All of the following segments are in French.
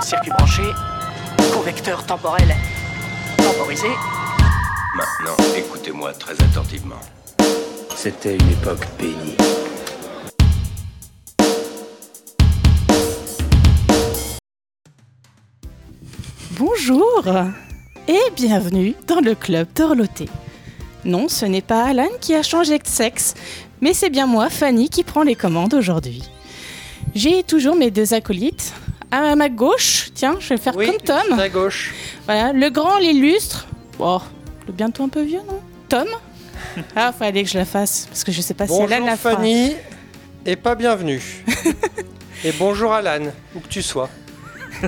Circuit branché, convecteur temporel temporisé. Maintenant, écoutez-moi très attentivement. C'était une époque bénie. Bonjour et bienvenue dans le club Torloté. Non, ce n'est pas Alan qui a changé de sexe, mais c'est bien moi, Fanny, qui prend les commandes aujourd'hui. J'ai toujours mes deux acolytes. À ma gauche, tiens, je vais faire Oui, comme Tom. à gauche. Voilà, le grand, l'illustre. Oh, le bientôt un peu vieux, non? Tom? Ah, fallait que je la fasse, parce que je sais pas si Alan Bonjour la fera. Fanny, et pas bienvenue. et bonjour Alan, où que tu sois.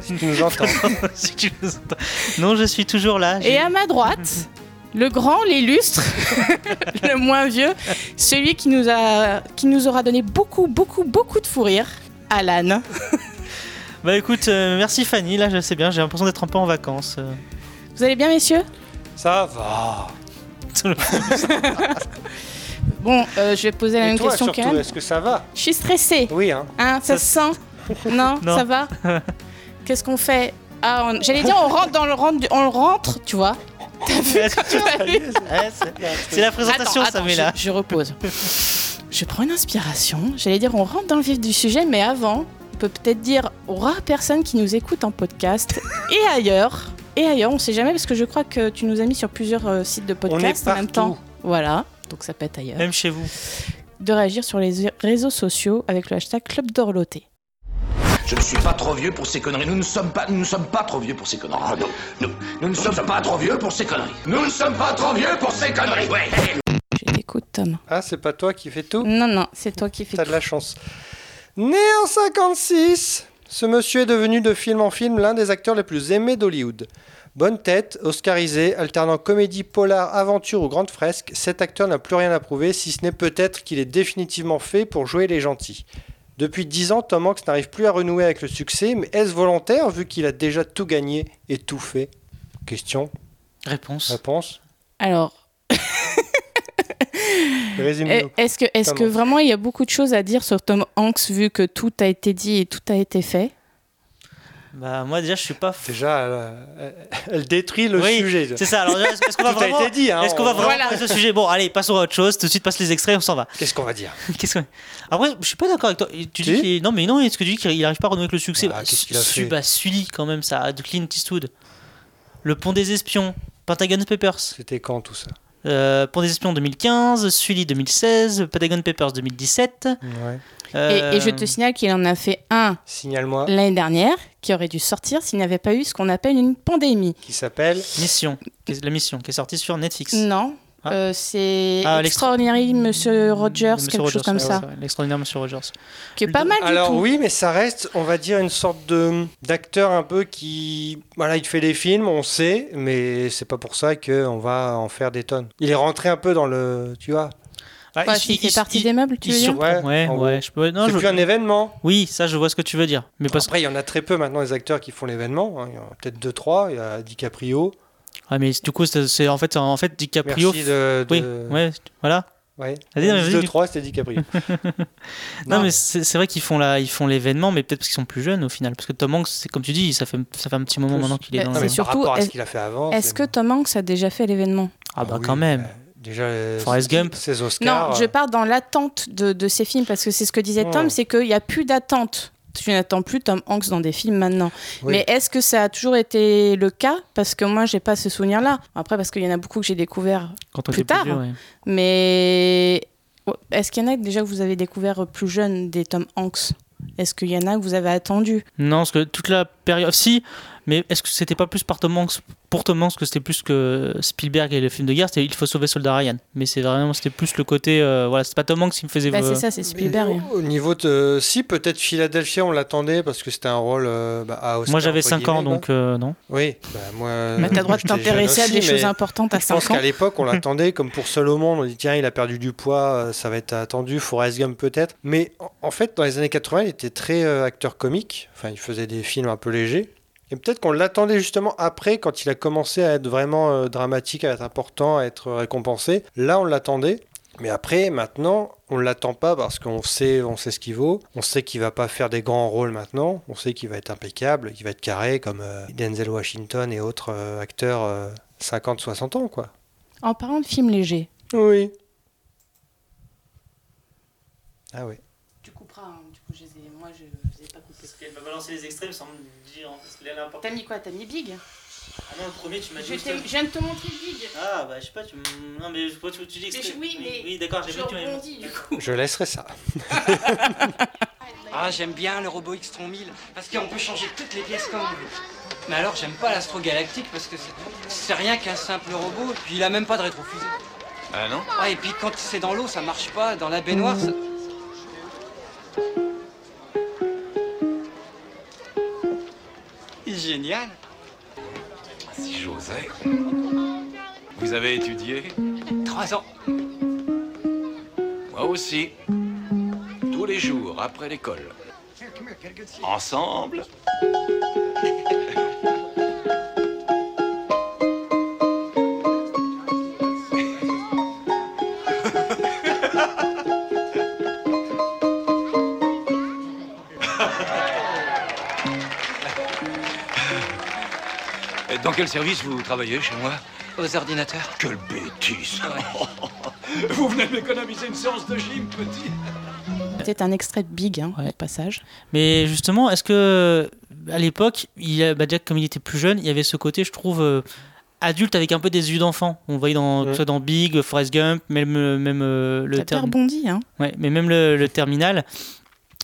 Si tu nous entends. Si tu nous entends. Non, je suis toujours là. Et à ma droite, le grand, l'illustre, le moins vieux, celui qui nous, a, qui nous aura donné beaucoup, beaucoup, beaucoup de fou rire, Alan. Bah écoute, euh, merci Fanny, là je sais bien, j'ai l'impression d'être un peu en vacances. euh. Vous allez bien, messieurs? Ça va. Bon, euh, je vais poser la Et même toi question surtout, est-ce que ça va? Je suis stressée. Oui, hein. Hein, ça, se sent? non, Non. ça va? Qu'est-ce qu'on fait? Ah, on- J'allais dire, on rentre dans le rentre, du- on rentre, tu vois. Ouais, c'est- c'est la présentation, Attends, ça attends, met là. Je, je repose. je prends une inspiration. J'allais dire, on rentre dans le vif du sujet, mais avant, peut peut-être dire aux rares personnes qui nous écoutent en podcast et ailleurs. Et ailleurs, on sait jamais parce que je crois que tu nous as mis sur plusieurs euh, sites de podcast en même temps. Voilà, donc ça peut être ailleurs. Même chez vous. De réagir sur les réseaux sociaux avec le hashtag Club d'Orloté. Je ne suis pas trop vieux pour ces conneries. Nous ne sommes pas, nous ne sommes pas trop vieux pour ces conneries. Ah non, Nous, nous ne sommes pas trop vieux pour ces conneries. Nous ne sommes pas trop vieux pour ces conneries. Ouais. Je t'écoute, Tom. Ah, c'est pas toi qui fais tout? Non, non, c'est toi qui fais T'as tout. de la chance. Né en 56, ce monsieur est devenu de film en film l'un des acteurs les plus aimés d'Hollywood. Bonne tête, oscarisé, alternant comédie, polar, aventure ou grande fresque, cet acteur n'a plus rien à prouver, si ce n'est peut-être qu'il est définitivement fait pour jouer les gentils. Depuis 10 ans, Tom Hanks n'arrive plus à renouer avec le succès, mais est-ce volontaire vu qu'il a déjà tout gagné et tout fait? Question, Réponse. réponse, Alors, est-ce que, est-ce Tom que vraiment il y a beaucoup de choses à dire sur Tom Hanks vu que tout a été dit et tout a été fait? Bah moi déjà je suis pas. Déjà, elle, elle- elle détruit le Oui, sujet. C'est ça, alors est-ce qu'on va a vraiment. été dit, hein, Est-ce qu'on va vraiment Voilà. ce sujet? Bon, allez, passons à autre chose. Tout de suite, passe les extraits, on s'en va. Qu'est-ce qu'on va dire? Qu'est-ce que... Après, je suis pas d'accord avec toi. Tu dis Si est- Non, mais non, est-ce que tu dis qu'il arrive pas à renouer avec le succès? Bah, qu'est-ce qu'il a su- fait? Bah, Sully, quand même, ça, de Clint Eastwood. Le Pont des Espions, Pentagon Papers. C'était quand tout ça? Euh, Pont des Espions 2015, Sully 2016, Pentagon Papers 2017. Ouais. et, euh, et je te signale qu'il en a fait un l'année dernière qui aurait dû sortir s'il n'y avait pas eu ce qu'on appelle une pandémie. Qui s'appelle Mission, la mission, qui est sortie sur Netflix. Non, Ah. euh, c'est Ah, Extraordinary Monsieur Rogers, Monsieur quelque chose Rogers, comme ouais, ça, ouais, ouais, L'extraordinaire Monsieur Rogers. qui est pas mal du Alors tout. oui, mais ça reste, on va dire, une sorte de d'acteur un peu qui, voilà, il fait des films, on sait, mais c'est pas pour ça qu'on va en faire des tonnes. Il est rentré un peu dans le, tu vois. Ah, Quoi, il- il- fait partie il- des meubles, tu veux dire. Ouais, Ouais, ouais, je peux. Non, C'est je- plus un événement. Oui, ça, je vois ce que tu veux dire. Mais parce Après, il y en a très peu maintenant des acteurs qui font l'événement. hein. Il y en a peut-être deux, trois. Il y a DiCaprio. Ah, mais du coup, c'est en fait, en fait, DiCaprio. Merci de. Oui, ouais, voilà. ouais. Vas-y, non, mais vas-y, deux, du- trois, c'était DiCaprio. Non, mais c'est vrai qu'ils font la, ils font l'événement, mais peut-être parce qu'ils sont plus jeunes au final. Parce que Tom Hanks, c'est comme tu dis, ça fait, ça fait un petit moment Plus. maintenant qu'il est dans c'est surtout, par rapport à ce qu'il a fait avant. Est-ce que Tom Hanks a déjà fait l'événement Ah bah oui, quand même. bah, Déjà, Forrest Gump. Ses Oscars. Non, je euh, pars dans l'attente de, de ces films parce que c'est ce que disait Oh. Tom, c'est qu'il n'y a plus d'attente. Tu n'attends plus Tom Hanks dans des films maintenant. Oui. Mais est-ce que ça a toujours été le cas? Parce que moi, j'ai pas ce souvenir-là. Après, parce qu'il y en a beaucoup que j'ai découvert. Quand plus tard. vieux, ouais. Mais est-ce qu'il y en a déjà que vous avez découvert plus jeune des Tom Hanks? Est-ce qu'il y en a que vous avez attendu? Non, parce que toute la période. Si, mais est-ce que c'était pas plus par Tom Hanks pour Tom Hanks que c'était plus que Spielberg et le film de guerre C'était Il faut sauver Soldat Ryan. Mais c'est vraiment, c'était plus le côté. euh, voilà, c'est pas Tom Hanks qui me faisait. Bah, euh, C'est ça, c'est Spielberg. Mais Au niveau de. Si, peut-être Philadelphia, on l'attendait parce que c'était un rôle euh, bah, à Oscar, Moi j'avais entre 5 ans, donc euh, non. Oui, bah, moi. Mais t'as le droit de t'intéresser à des choses importantes à Je pense 5 ans. qu'à l'époque, on l'attendait comme pour seul au monde. On dit tiens, il a perdu du poids, euh, ça va être attendu. Forrest Gump peut-être. Mais en- en fait, dans les années 80, il était très euh, acteur comique. Enfin, il faisait des films un peu légers. Et peut-être qu'on l'attendait justement après, quand il a commencé à être vraiment euh, dramatique, à être important, à être récompensé. Là, on l'attendait. Mais après, maintenant, on ne l'attend pas parce qu'on sait, on sait ce qu'il vaut. On sait qu'il va pas faire des grands rôles maintenant. On sait qu'il va être impeccable, qu'il va être carré comme euh, Denzel Washington et autres euh, acteurs euh, 50-60 ans, quoi. En parlant de films légers. Oui. Ah oui. Tu couperas, hein, du coup, moi je les ai pas coupés. Elle m'a balancé les extraits sans me Parce qu'il. T'as mis quoi? T'as mis Big? Ah non, le premier, tu m'as je, dit. je viens de te montrer Big. Ah, bah je sais pas, tu m- Non, mais je vois, tu, tu dis Mais je- oui, mais Oui, d'accord, j'ai Je vu que tu m'avais- rebondis, du coup. Je laisserai ça. Ah, j'aime bien le robot X-Tron 1000 parce qu'on peut changer toutes les pièces comme on veut. Mais alors, j'aime pas l'Astro-Galactique parce que c'est- c'est rien qu'un simple robot, puis il a même pas de rétrofusée. Ah non? Ouais, et puis quand c'est dans l'eau, ça marche pas. Dans la baignoire, ça... Génial. Si j'osais. Vous avez étudié? Trois ans. Moi aussi. Tous les jours, après l'école. Ensemble Dans quel service vous travaillez chez moi Aux ordinateurs. Quelle bêtise Ouais. Vous venez m'économiser une séance de gym, petit C'était un extrait de Big, hein, Ouais. passage. Mais justement, est-ce que à l'époque, bah, Jack, comme il était plus jeune, il y avait ce côté, je trouve, euh, adulte avec un peu des yeux d'enfant. On voyait dans, que Ouais. ce soit dans Big, Forrest Gump, même, euh, même euh, le rebondi, hein. Ouais, mais même le, le terminal,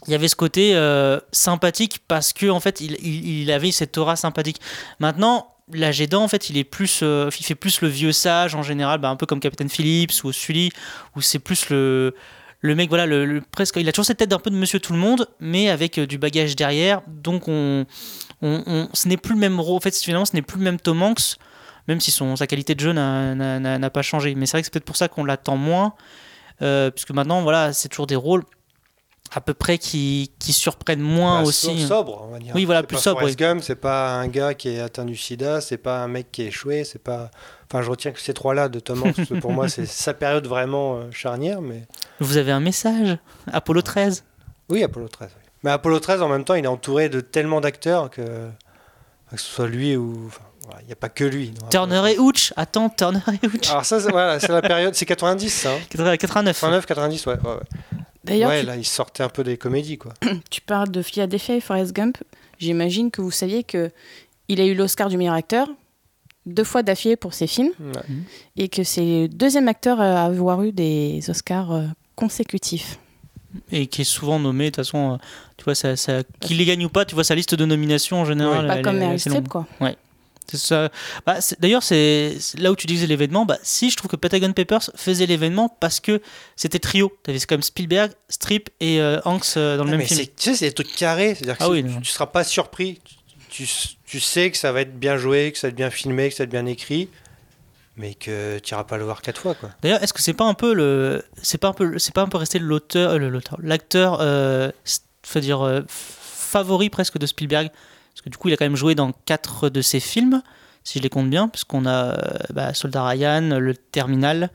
il y avait ce côté euh, sympathique parce que en fait, il, il- il avait cette aura sympathique. Maintenant, l'âge en fait, il est plus, euh, il fait plus le vieux sage en général, bah, un peu comme Captain Phillips ou Sully, où c'est plus le le mec, voilà, le, presque, il a toujours cette tête d'un peu de Monsieur Tout le Monde, mais avec euh, du bagage derrière. Donc, on, ce n'est plus le même rôle. En fait, finalement, ce n'est plus le même Tom Hanks, même si son, sa qualité de jeu n'a pas changé. Mais c'est vrai que c'est peut-être pour ça qu'on l'attend moins. Euh, puisque maintenant, voilà, c'est toujours des rôles à peu près qui, qui surprennent moins Bah, aussi. so- sobre, on va dire. Oui, voilà, plus pas sobre, c'est pas un gars qui est atteint du sida, c'est pas un mec qui est échoué, c'est pas. Enfin, je retiens que ces trois-là de Tom Hanks, pour moi, c'est sa période vraiment euh, charnière, mais. Vous avez un message? Apollo 13 Oui, Apollo 13. oui. Mais Apollo 13, en même temps, il est entouré de tellement d'acteurs que. Que ce soit lui ou. enfin, voilà, Il n'y a pas que lui. Turner et Hooch Attends, Turner et Hooch 13. Alors, ça, c'est voilà, la période. C'est 90, ça. hein. 89. 89, 90, ouais. ouais, ouais. D'ailleurs, Ouais, tu, là, il sortait un peu des comédies, quoi. tu parles de Philadelphia et Forrest Gump. J'imagine que vous saviez que il a eu l'Oscar du meilleur acteur deux fois d'affilée pour ses films Ouais. et que c'est le deuxième acteur à avoir eu des Oscars euh, consécutifs. Et qui est souvent nommé, de toute façon, euh, tu vois, ça, ça, qu'il les gagne ou pas, tu vois sa liste de nominations en général. Pas elle comme Meryl Streep, quoi. C'est. Bah, D'ailleurs, c'est là où tu disais l'événement. Bah, si, je trouve que Pentagon Papers faisait l'événement parce que c'était trio. T'avais quand même Spielberg, Strip et euh, Hanks euh, dans le Ah, même film. tu sais, c'est des trucs carrés. C'est-à-dire Ah oui, tu, tu seras pas surpris. Tu, tu sais que ça va être bien joué, que ça va être bien filmé, que ça va être bien écrit, mais que tu iras pas le voir quatre fois, quoi. D'ailleurs, est-ce que c'est pas un peu le, c'est pas un peu, c'est pas un peu resté l'auteur, euh, l'auteur, l'acteur, euh, dire euh, favori presque de Spielberg, que du coup, il a quand même joué dans quatre de ses films, si je les compte bien, puisqu'on a euh, bah, Soldat Ryan, Le Terminal,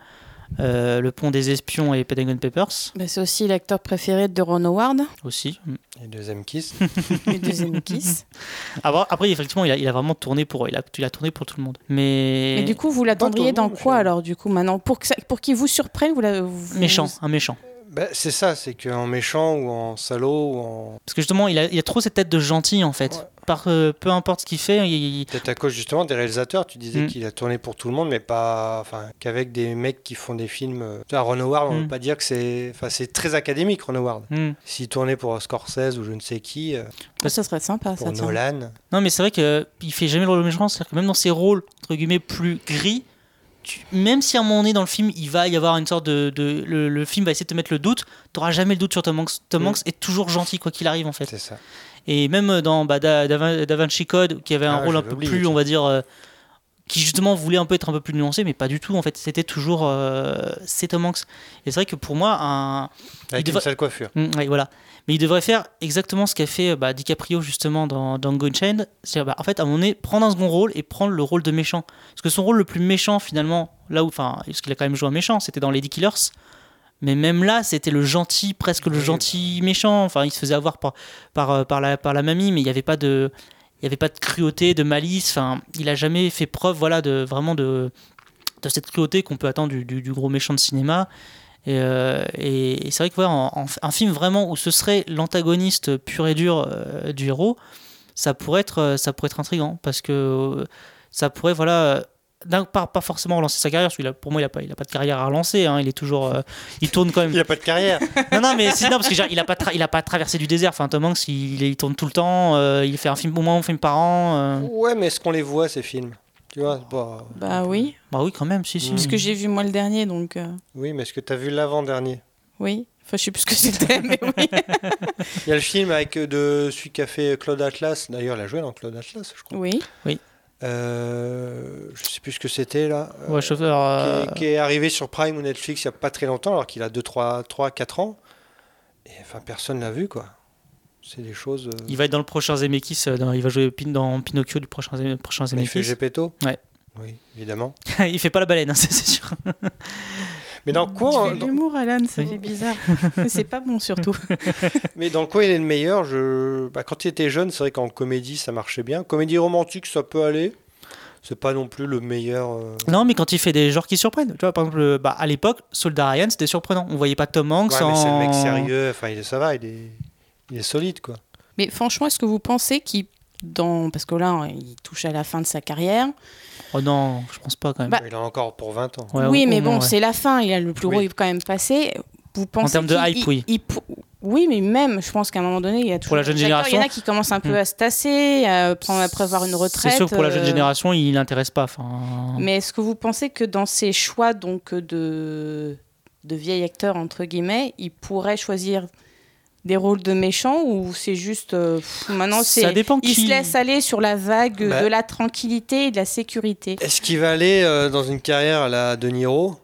euh, Le Pont des Espions et Pentagon Papers Bah, c'est aussi l'acteur préféré de Ron Howard, aussi. Et deuxième kiss. le deuxième Kiss. Après, après, effectivement, il a, il a vraiment tourné pour, il a, il a tourné pour tout le monde. Mais, Et du coup, vous l'attendriez dans quoi alors, du coup, maintenant? Pour que ça- pour qu'il vous surprenne, vous la. vous- méchant, un méchant. Bah, c'est ça, c'est qu'en méchant ou en salaud ou en. Parce que justement, il a, il a trop cette tête de gentil en fait. Ouais. Par euh, peu importe ce qu'il fait, il, Peut-être à cause justement des réalisateurs. Tu disais Mm. qu'il a tourné pour tout le monde, mais pas. Enfin, qu'avec des mecs qui font des films. euh, tu vois, Ron Howard, on Mm. ne veut pas dire que c'est. Enfin, c'est très académique, Ron Howard. Hmm. S'il tournait pour Scorsese ou je ne sais qui, euh, ça serait sympa, pour ça. Nolan. Non, mais c'est vrai qu'il fait jamais le rôle de méchant. C'est-à-dire que même dans ses rôles, entre guillemets, plus gris, tu- même si à un moment donné dans le film, il va y avoir une sorte de. de- le, le film va essayer de te mettre le doute, tu jamais le doute sur Tom Hanks. Tom Mm. Hanks est toujours gentil, quoi qu'il arrive, en fait. C'est ça. Et même dans bah, Da, Da Vin- Da Vinci Code, qui avait un Ah, rôle un peu plus, on va dire. Euh, qui justement voulait un peu être un peu plus nuancé, mais pas du tout, en fait. C'était toujours. euh, c'est Tom Hanks. Et c'est vrai que pour moi, un. Avec devrait- une sale coiffure. Mm, ouais, voilà. Mais il devrait faire exactement ce qu'a fait bah, DiCaprio justement dans, dans Unchained. C'est-à-dire, bah, en fait, à un moment donné, prendre un second rôle et prendre le rôle de méchant. Parce que son rôle le plus méchant, finalement, là où, enfin, parce qu'il a quand même joué un méchant, c'était dans Lady Killers, Mais même là, c'était le gentil, presque le gentil méchant. Enfin, il se faisait avoir par, par, euh, par, la, par la mamie, mais il n'y avait pas de. Il y avait pas de cruauté, de malice. Il a jamais fait preuve, voilà, de vraiment de, cette cruauté qu'on peut attendre du, gros méchant de cinéma. Et, euh, c'est vrai que un film vraiment où ce serait l'antagoniste pur et dur euh, du héros, ça pourrait être, euh, ça pourrait être intriguant parce que ça pourrait, voilà, pas, pas forcément relancer sa carrière, parce a, pour moi, il a pas, il a pas de carrière à relancer. hein, il est toujours, euh, il tourne quand même. Il a pas de carrière. Non, non, mais si, non, parce que genre, il a pas, tra- il a pas traversé du désert. Enfin, Tom Hanks, il, il tourne tout le temps. euh, il fait un film au moins un film par an. euh. Ouais, mais est-ce qu'on les voit ces films? Tu vois, bah, Bah oui, Bah oui, quand même, si, si. parce que j'ai vu moi le dernier, donc euh, oui, mais est-ce que tu as vu l'avant-dernier? Oui. Enfin, je sais plus ce que c'était, mais oui. Il y a le film avec de celui qui a fait Claude Atlas. D'ailleurs, il a joué dans Claude Atlas, je crois. Oui. Euh, je sais plus ce que c'était là. Euh, Ouais, chauffeur. euh, qui, est, qui est arrivé sur Prime ou Netflix il n'y a pas très longtemps, alors qu'il a 2, 3, 3, 4 ans. Et enfin, personne l'a vu, quoi. C'est des choses. euh, Il va être dans le prochain Zemeckis. euh, dans- il va jouer Pin- dans Pinocchio du prochain, prochain il fait Zemeckis. Gepetto Ouais. Oui, évidemment. il fait pas la baleine, hein, c'est sûr. Mais dans Tu quoi fais de dans- l'humour, Alan, ça fait bizarre. C'est pas bon, surtout. Mais dans quoi il est le meilleur je... bah, Quand il était jeune, c'est vrai qu'en comédie, ça marchait bien. Comédie romantique, ça peut aller. C'est pas non plus le meilleur. euh, Non, mais quand il fait des genres qui surprennent. Tu vois, par exemple, bah, à l'époque, Soldat Ryan, c'était surprenant. On voyait pas Tom Hanks Ouais, mais c'est le mec en- sérieux. Enfin, il est, ça va, il est, il est solide, quoi. Mais franchement, est-ce que vous pensez qu'il. Dans... Parce que là, il touche à la fin de sa carrière. Oh non, je pense pas quand même. Bah, Il a encore pour 20 ans. Ouais, oui, mais bon, ouais. c'est la fin. Il a le plus gros Oui. est quand même passé. Vous pensez termes de hype, il- oui. il pour- Oui, mais même, je pense qu'à un moment donné, il y a toujours. la jeune D'accord, Il y en génération. a qui commencent un peu Hmm. à se tasser, à, prendre, à prévoir une retraite. C'est sûr que pour la jeune euh, génération, il n'intéresse pas. Mais est-ce que vous pensez que dans ses choix donc de de vieil acteur entre guillemets, il pourrait choisir des rôles de méchants ou c'est juste euh, pff, maintenant c'est Ça dépend il qui. se laisse aller sur la vague Bah. de la tranquillité et de la sécurité. Est-ce qu'il va aller euh, dans une carrière à la De Niro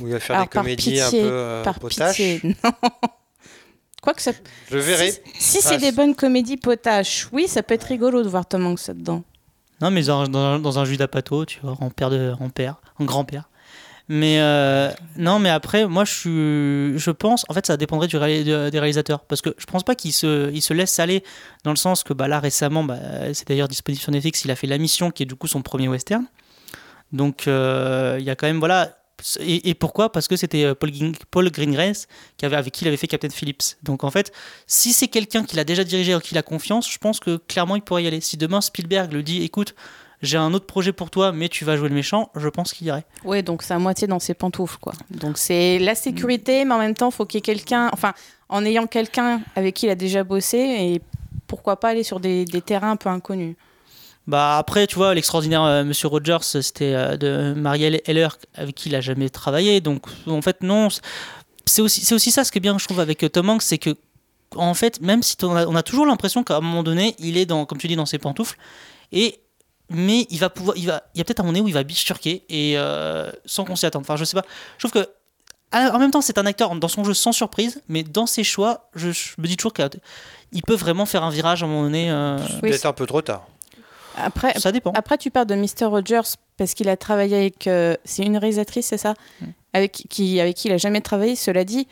Où il va faire Alors, des comédies un peu euh, Par potaches? pitié, non. Quoi que ça, Je verrai. si, si c'est Ah, des bonnes comédies potaches, oui, ça peut être rigolo de voir Tom Hanks là-dedans. Non, mais dans, dans, dans un Judas Pato, tu vois, en père de, en père, en grand-père. Mais euh, non, mais après, moi, je je pense, en fait, ça dépendrait du réali- de- des réalisateurs, parce que je pense pas qu'il se, il se laisse aller dans le sens que, bah, là, récemment, bah, c'est d'ailleurs disponible sur Netflix, il a fait La Mission, qui est du coup son premier western. Donc, euh, il y a quand même, voilà. Et, pourquoi? Parce que c'était euh, Paul, Paul Greengrass qui avait, avec qui il avait fait Captain Phillips. Donc en fait, si c'est quelqu'un qui l'a déjà dirigé et qui a confiance, je pense que clairement il pourrait y aller. Si demain Spielberg le dit, écoute, j'ai un autre projet pour toi, mais tu vas jouer le méchant, je pense qu'il irait. Ouais, donc c'est à moitié dans ses pantoufles, quoi. Donc c'est la sécurité, mais en même temps, faut qu'il y ait quelqu'un, enfin, en ayant quelqu'un avec qui il a déjà bossé, et pourquoi pas aller sur des, des terrains un peu inconnus. Bah après, tu vois, l'extraordinaire euh, Monsieur Rogers, c'était euh, de Marielle Heller avec qui il a jamais travaillé. Donc en fait, non. C'est aussi, c'est aussi ça ce qui est bien, je trouve, avec euh, Tom Hanks, c'est que en fait, même si on a, on a toujours l'impression qu'à un moment donné, il est dans, comme tu dis, dans ses pantoufles, et mais il va pouvoir, il va, il y a peut-être un moment donné où il va bifurquer et euh, sans qu'on s'y attende. Enfin, je sais pas. Je trouve que en même temps, c'est un acteur dans son jeu sans surprise, mais dans ses choix, je, je me dis toujours qu'il peut vraiment faire un virage à un moment donné. euh, Oui, Peut-être un peu trop tard. Après, ça dépend. après, tu parles de Mr. Rogers parce qu'il a travaillé avec. euh, c'est une réalisatrice, c'est ça? Mm. avec, qui, avec qui il a jamais travaillé. Cela dit,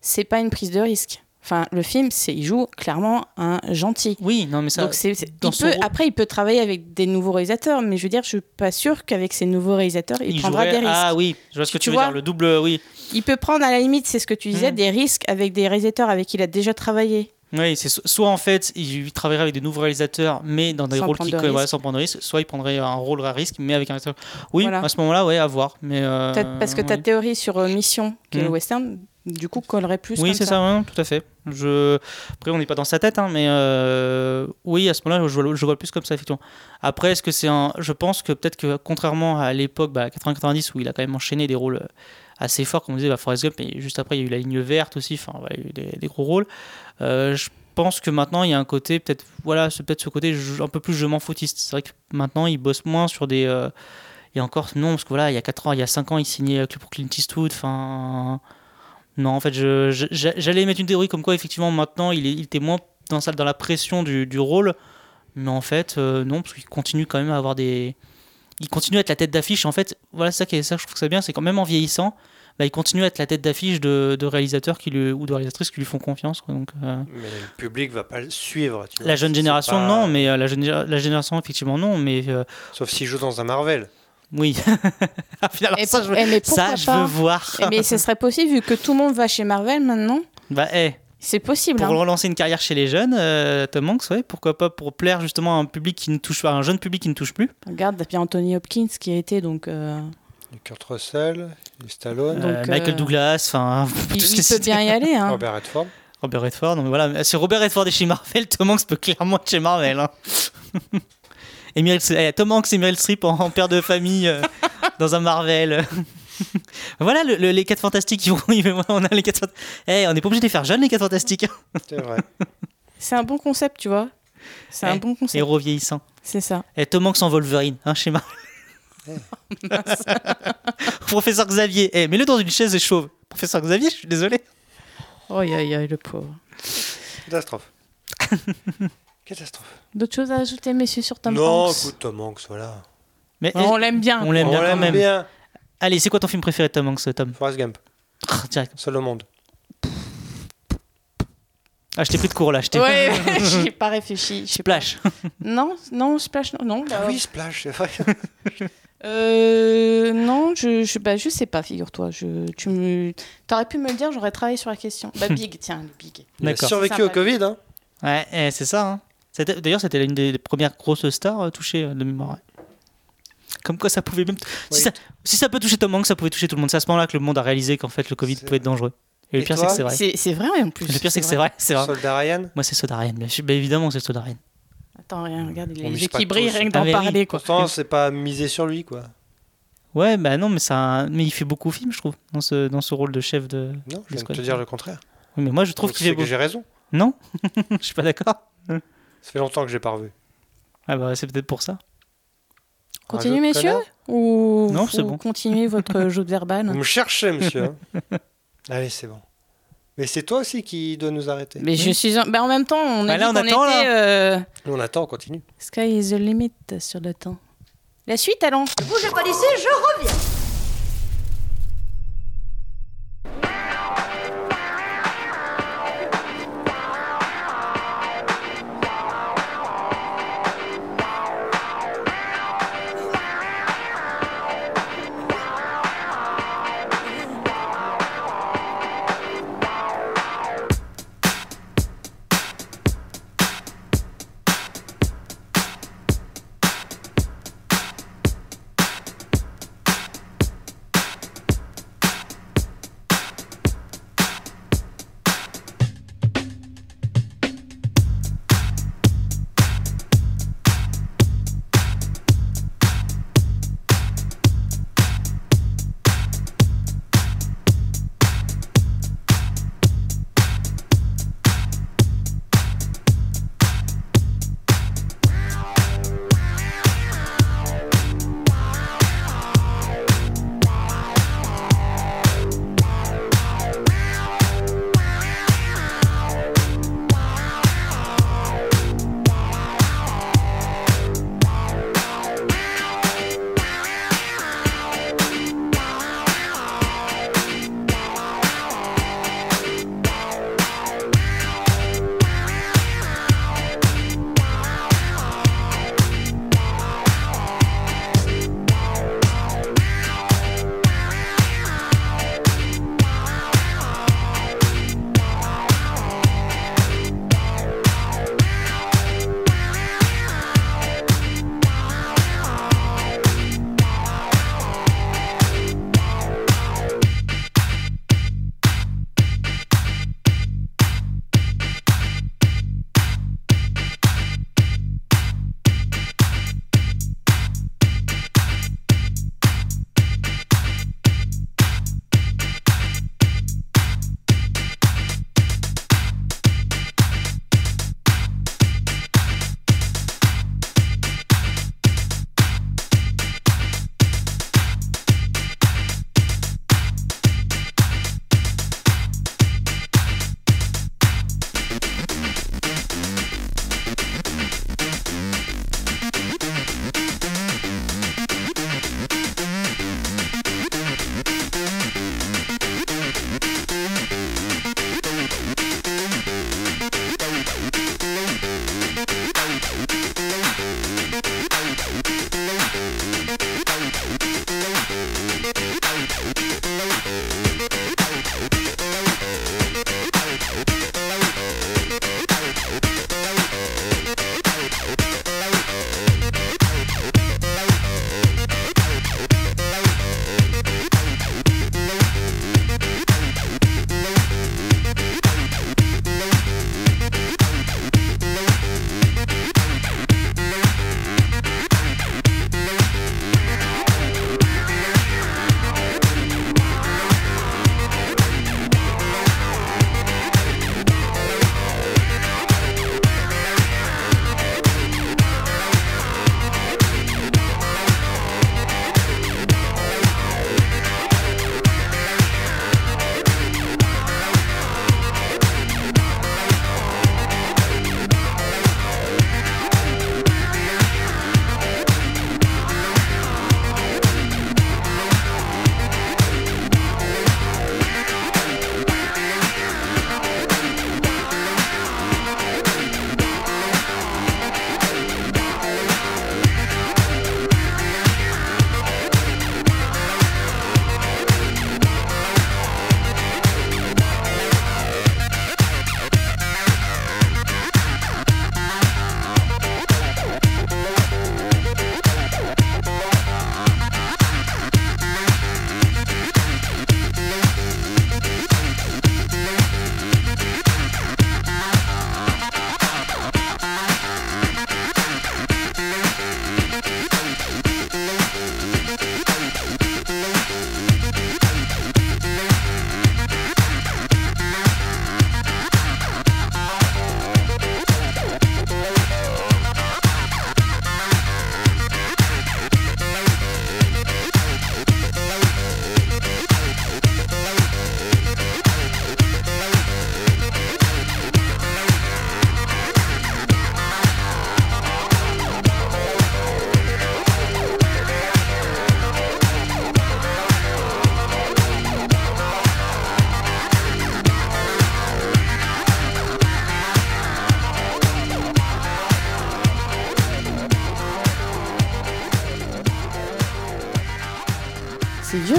c'est pas une prise de risque. Enfin, le film, c'est il joue clairement un gentil. Oui, non, mais ça. Donc c'est, c'est- dans il peut, après, il peut travailler avec des nouveaux réalisateurs, mais je veux dire, je suis pas sûre qu'avec ces nouveaux réalisateurs, il, il prendra jouerait- des risques. Ah oui, je vois ce que tu, Tu veux vois dire, le double, oui. Il peut prendre à la limite, c'est ce que tu disais, Mhm. des risques avec des réalisateurs avec qui il a déjà travaillé. Oui, c'est so- soit en fait, il travaillerait avec des nouveaux réalisateurs, mais dans des Sans rôles qui de risque. sans prendre de risque, soit il prendrait un rôle à risque, mais avec un réalisateur. Oui, Voilà. à ce moment-là, ouais, à voir. Mais euh, parce que ta théorie sur euh, Mission, qui est le Mhm. western, du coup, collerait plus. Oui, c'est ça, ouais, tout à fait. Je... Après, on n'est pas dans sa tête, hein, mais euh, oui, à ce moment-là, je vois, je vois plus comme ça, effectivement. Après, est-ce que c'est un. Je pense que peut-être que, contrairement à l'époque, bah, 80-90, où il a quand même enchaîné des rôles euh, assez forts, comme on disait, bah, Forrest Gump, et juste après, il y a eu la ligne verte aussi, enfin, il y a eu des, des gros rôles. Euh, je pense que maintenant, il y a un côté, peut-être, voilà, peut-être ce côté un peu plus je m'en foutiste. C'est vrai que maintenant, il bosse moins sur des. euh, et encore, non, parce que voilà, il y a 4 ans, il y a 5 ans, il signait pour Clint Eastwood, enfin. Non, en fait, j'allais mettre une théorie comme quoi, effectivement, maintenant, il, est- il était moins dans, dans la pression du, du rôle. Mais en fait, euh, non, parce qu'il continue quand même à avoir des. Il continue à être la tête d'affiche. En fait, voilà, c'est ça, qui est, ça que je trouve que c'est bien, c'est quand même en vieillissant, bah, il continue à être la tête d'affiche de, de réalisateurs qui lui, ou de réalisatrices qui lui font confiance. quoi. Donc, euh, Mais le public va pas le suivre. tu vois. la jeune génération, pas- non, mais euh, la, jeune, la génération, effectivement, non. Mais Sauf s'il joue dans un Marvel. Oui. Ah, puis alors, Et ça, pour- je, eh, mais ça, je veux voir. Eh, Mais ce serait possible vu que tout le monde va chez Marvel maintenant. bah, eh, C'est possible. pour hein. relancer une carrière chez les jeunes, euh, Tom Hanks, ouais, pourquoi pas pour plaire justement à un public qui ne touche pas, un jeune public qui ne touche plus. Regarde, il y a Anthony Hopkins qui a été donc. euh, Kurt Russell, Stallone, Euh, Donc, Michael euh, Douglas, enfin. il, tout ce il peut bien y aller. Hein. Robert Redford. Robert Redford, mais voilà, si Robert Redford est chez Marvel, Tom Hanks peut clairement être chez Marvel. Hein. et Meryl, eh, Tom Hanks et Meryl Streep en, en père de famille euh, dans un Marvel. voilà le- le- les 4 fantastiques. ils vont- on a les 4 fant- Eh, on n'est pas obligé de les faire jeunes les 4 fantastiques. hein. C'est vrai. C'est un bon concept, tu vois. C'est un Eh, bon concept. Héros vieillissant. C'est ça. Et Tom Hanks en Wolverine, hein, chez Marvel. Professeur Xavier, eh, mets-le dans une chaise et chauve. Professeur Xavier, je suis désolé. Oh, aïe, aïe, le pauvre. Catastrophe. Catastrophe. D'autres choses à ajouter, messieurs, sur Tom non, Hanks écoute, Tom Hanks, voilà. Mais On l'aime bien. on l'aime bien quand même. bien. Allez, c'est quoi ton film préféré de Tom Hanks, Tom? Forrest Gump, Ah, direct. seul au monde. Ah, je t'ai pris de court là, je t'ai Ouais, j'ai pas réfléchi. Je. Splash. Non, non, Splash, non. non bah, Ah oui, Splash, c'est vrai. Euh, non, je, je, bah, je sais pas, figure-toi. Je, tu me, t'aurais pu me le dire, j'aurais travaillé sur la question. Bah, Big, tiens, Big. Il a D'accord. survécu au Covid, hein. Ouais, eh, c'est ça. hein. D'ailleurs, c'était l'une des premières grosses stars euh, touchées euh, de mémoire. ouais. Comme quoi, ça pouvait même. Si, Oui. ça, si ça peut toucher Tom Hanks, ça pouvait toucher tout le monde. C'est à ce moment-là que le monde a réalisé qu'en fait, le Covid pouvait être dangereux. Et le pire, c'est que c'est vrai. C'est, c'est vrai en plus. Le pire, c'est que c'est vrai. C'est vrai. Soldat Ryan. Moi, c'est Soda Ryan. bien. Bah, évidemment, c'est Soda Ryan. Attends, rien, regarde, il les pas qui brillent rien que Ah, d'en parler, quoi. Pourtant, c'est pas misé sur lui, quoi. Ouais, bah non, mais, ça, mais il fait beaucoup de films, je trouve, dans ce, dans ce rôle de chef de. Non, je viens de te dire le contraire. Oui, mais moi, je trouve qu'il fait c'est que j'ai raison. Non Je suis pas d'accord. Ça fait longtemps que j'ai pas revu. Ah bah, c'est peut-être pour ça. Continue, messieurs. Ou Non, c'est ou bon. continuez votre jeu de verbal Vous me cherchez, monsieur. hein. Allez, c'est bon. Mais c'est toi aussi qui dois nous arrêter. Mais je suis. en- bah, en même temps, on a Bah, là, on qu'on attend, là. était. euh, on attend, on continue. Sky is the limit sur le temps. La suite, allons. Bougez pas d'ici, je reviens.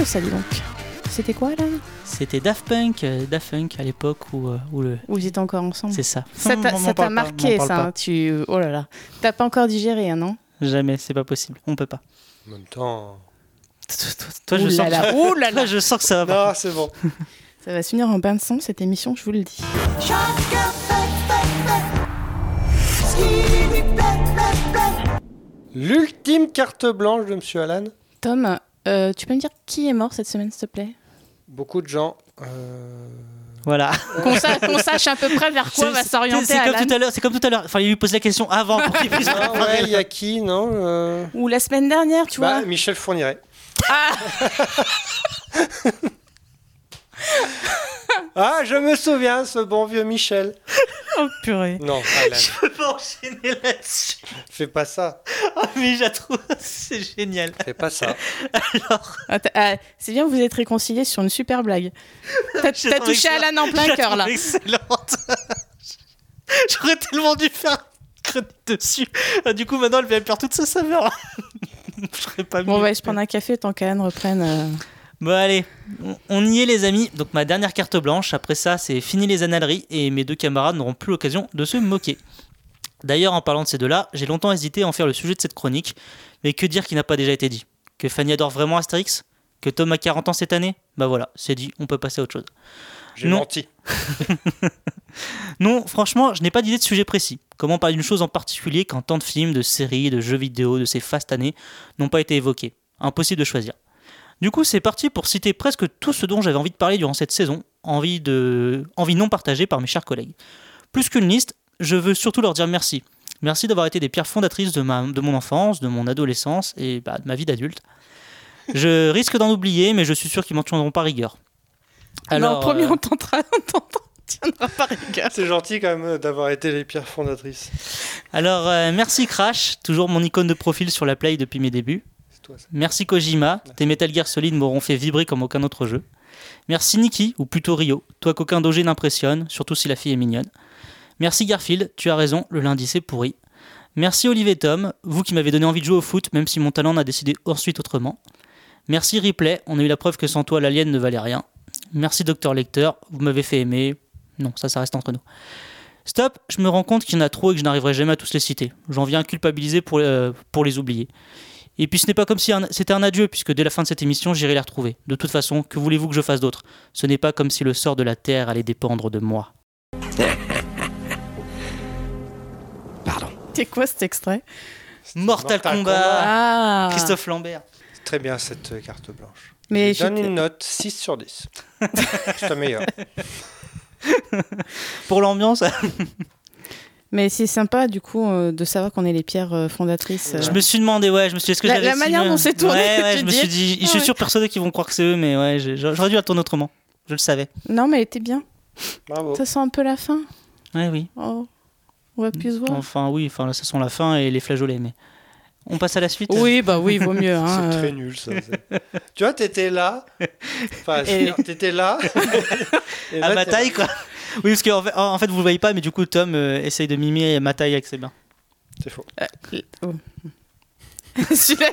Ça, dis donc. C'était quoi là? C'était Daft Punk, euh, Daft Punk à l'époque où, euh, où le. Où ils étaient encore ensemble C'est ça. Ça t'a pas, marqué ça, hein, tu... Oh là là. T'as pas encore digéré, hein, non? Jamais, c'est pas possible. On peut pas. En même temps. Toi, je sens. là, que- ouh là là. Toi, je sens que ça va. Non, c'est bon. Ça va se finir en bain de son cette émission, je vous le dis. L'ultime carte blanche de Monsieur Alan. Tom, euh, tu peux me dire qui est mort cette semaine, s'il te plaît? Beaucoup de gens. euh, Voilà. Qu'on sa- qu'on sache à peu près vers quoi va s'orienter C'est comme tout à l'heure. C'est comme tout à l'heure. Enfin, il lui pose la question avant pour qu'il puisse Ah ouais, il y a qui, non euh, Ou la semaine dernière, tu bah, vois. Michel Fourniret. Ah Ah, je me souviens, ce bon vieux Michel. Oh purée. Non, Alan, Je peux pas enchaîner là-dessus. fais pas ça. Ah, mais trouve. C'est génial. Fais pas ça. Ah, t'as- ah, c'est bien, vous êtes réconciliés sur une super blague. T'as J'ai t'as trouvé touché ça- Alan en je plein la cœur trouve là. Excellente. J'aurais tellement dû faire chronique dessus. Ah, du coup, maintenant, elle vient perdre toute sa saveur. Je serais pas Bon, on mieux. va aller se prendre un café tant qu'Anne reprenne. euh. Bon allez, on- y est les amis. Donc ma dernière carte blanche, après ça c'est fini les annaleries et mes deux camarades n'auront plus l'occasion de se moquer. D'ailleurs en parlant de ces deux-là, j'ai longtemps hésité à en faire le sujet de cette chronique, mais que dire qui n'a pas déjà été dit? Que Fanny adore vraiment Astérix? Que Tom a 40 ans cette année? Bah voilà, c'est dit, on peut passer à autre chose. J'ai Non. menti. Non, franchement, je n'ai pas d'idée de sujet précis. Comment parler d'une chose en particulier quand tant de films, de séries, de jeux vidéo, de ces fastes années n'ont pas été évoqués? Impossible de choisir. Du coup, c'est parti pour citer presque tout ce dont j'avais envie de parler durant cette saison, envie, de... envie non partagée par mes chers collègues. Plus qu'une liste, je veux surtout leur dire merci. Merci d'avoir été des pierres fondatrices de, ma... de mon enfance, de mon adolescence et bah, de ma vie d'adulte. Je risque d'en oublier, mais je suis sûr qu'ils m'en tiendront pas rigueur. Alors, euh, on tentera, on tentera, on tiendra pas rigueur. C'est gentil quand même euh, d'avoir été les pierres fondatrices. Alors, euh, merci Crash, toujours mon icône de profil sur la Play depuis mes débuts. C'est toi ça. Merci Kojima, tes Metal Gear Solid m'auront fait vibrer comme aucun autre jeu. Merci Nikki, ou plutôt Rio, toi qu'aucun doger n'impressionne, surtout si la fille est mignonne. Merci Garfield, tu as raison, le lundi c'est pourri. Merci Olivier Tom, vous qui m'avez donné envie de jouer au foot, même si mon talent n'a décidé ensuite autrement. Merci Ripley, on a eu la preuve que sans toi l'alien ne valait rien. Merci Docteur Lecteur, vous m'avez fait aimer. Non, ça, ça reste entre nous. Stop, je me rends compte qu'il y en a trop et que je n'arriverai jamais à tous les citer. J'en viens à culpabiliser pour, euh, pour les oublier. Et puis ce n'est pas comme si c'était un adieu, puisque dès la fin de cette émission, j'irai les retrouver. De toute façon, que voulez-vous que je fasse d'autre? Ce n'est pas comme si le sort de la Terre allait dépendre de moi. C'est quoi cet extrait? Mortal, Mortal Kombat, Kombat. Ah Christophe Lambert. Très bien cette euh, carte blanche. Mais je donne une note 6 sur 10. C'est la meilleure. Pour l'ambiance, Mais c'est sympa du coup euh, de savoir qu'on est les pierres euh, fondatrices. euh. je me suis demandé, ouais, je me suis dit, est-ce que La- j'avais la manière dont c'est tourné, Ouais, ouais, tu je me dis. suis dit, je suis Ouais. sûr persuadé qu'ils vont croire que c'est eux, mais ouais, j'ai- j'aurais dû la tourner autrement. Je le savais. Non, mais elle était bien. Bravo. Ça sent un peu la fin. Ouais, oui. Oh. On va plus se voir. Enfin, oui, enfin, là, ça sent la fin et les flageolets, mais. On passe à la suite Oui, bah oui, vaut mieux. Hein, C'est euh. très nul ça. tu vois, t'étais là. Enfin, je veux Et- dire, t'étais là. Et à là, ma taille, quoi. Oui, parce qu'en fait, en fait, vous le voyez pas, mais du coup, Tom euh, essaye de mimer ma taille avec ses mains. C'est faux. Oh. Celui-là,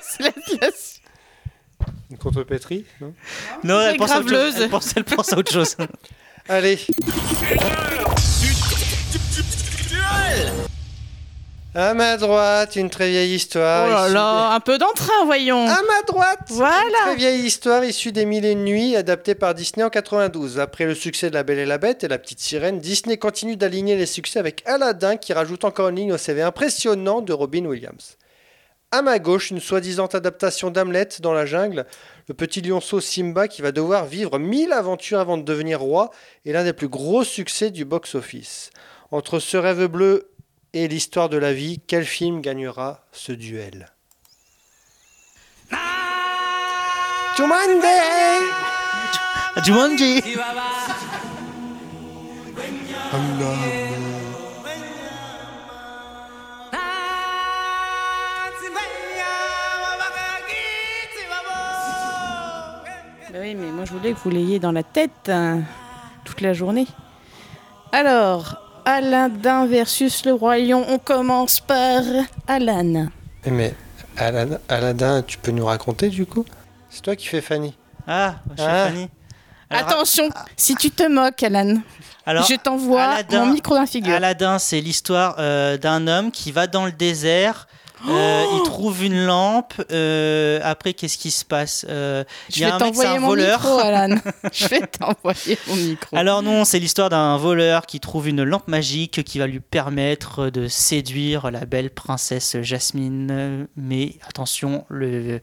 Une contrepétrie, non Non, C'est elle pense, à autre chose. graveleuse. elle, pense, elle pense à autre chose. Allez. À ma droite, une très vieille histoire. Oh là là, un peu d'entrain, voyons. À ma droite Voilà. Une très vieille histoire issue des Mille et une Nuits, adaptée par Disney en 92. Après le succès de La Belle et la Bête et La Petite Sirène, Disney continue d'aligner les succès avec Aladdin qui rajoute encore une ligne au CV impressionnant de Robin Williams. À ma gauche, une soi-disant adaptation d'Hamlet dans la jungle. Le petit lionceau Simba qui va devoir vivre mille aventures avant de devenir roi est l'un des plus gros succès du box-office. Entre ce rêve bleu et l'histoire de la vie, quel film gagnera ce duel? Jumanji! Jumanji. Oui, mais moi je voulais que vous l'ayez dans la tête hein, toute la journée. Alors, Aladdin versus le roi lion. On commence par Alan. Eh, Mais Alan- Aladdin, tu peux nous raconter du coup? C'est toi qui fais Fanny Ah, chère Ah. Fanny. Alors, Attention, si tu te moques, Alan, alors, je t'envoie mon micro d'un figure. Aladdin, c'est l'histoire euh, d'un homme qui va dans le désert. Euh, Oh il trouve une lampe. euh, après, qu'est-ce qui se passe Euh, Il Je y a vais un mec, c'est t'envoyer un mon voleur. micro, Alan. je vais t'envoyer mon micro. Alors non, c'est l'histoire d'un voleur qui trouve une lampe magique qui va lui permettre de séduire la belle princesse Jasmine. Mais attention, le,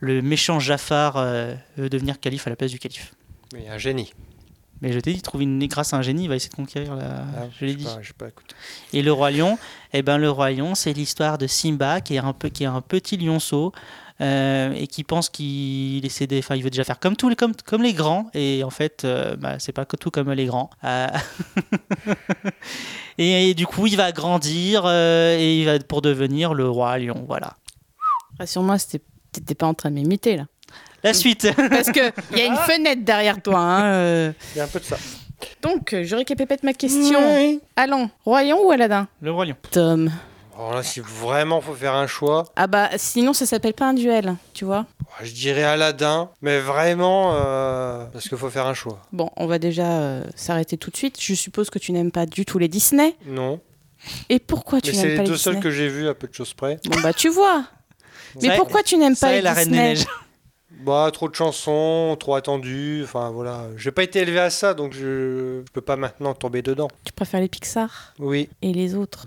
le méchant Jafar euh, veut devenir calife à la place du calife. Mais un génie. Mais je t'ai dit, il trouve une, grâce à un génie, il va essayer de conquérir la... Ah, je l'ai dit. pas, pas. Et le roi lion, eh ben le roi lion, c'est l'histoire de Simba qui est un peu qui est un petit lionceau euh, et qui pense qu'il essaie des, enfin il veut déjà faire comme tous les comme comme les grands et en fait euh, bah, c'est pas tout comme les grands. Euh, et, et du coup il va grandir euh, et il va pour devenir le roi lion. Voilà. Rassure-moi, c'était- t'étais pas en train de m'imiter là. La suite. Parce qu'il y a une fenêtre derrière toi. hein, euh. Il y a un peu de ça. Donc, euh, je récapépète ma question. Allons, Royan ou Aladdin? Le lion. Tom. Alors là, si vraiment faut faire un choix, Ah bah, sinon ça s'appelle pas un duel, tu vois. je dirais Aladdin, mais vraiment euh, parce qu'il faut faire un choix. Bon, on va déjà euh, s'arrêter tout de suite. Je suppose que tu n'aimes pas du tout les Disney. Non, Et pourquoi tu c'est n'aimes pas les les deux seuls Disney? que j'ai vus à peu de choses près. Bon bah, tu vois. Mais Ça, pourquoi tu n'aimes pas les la reine des Disney? Neiges. Bah, trop de chansons, trop attendu. Enfin voilà, j'ai pas été élevé à ça, donc je, je peux pas maintenant tomber dedans. Tu préfères les Pixar Oui, et les autres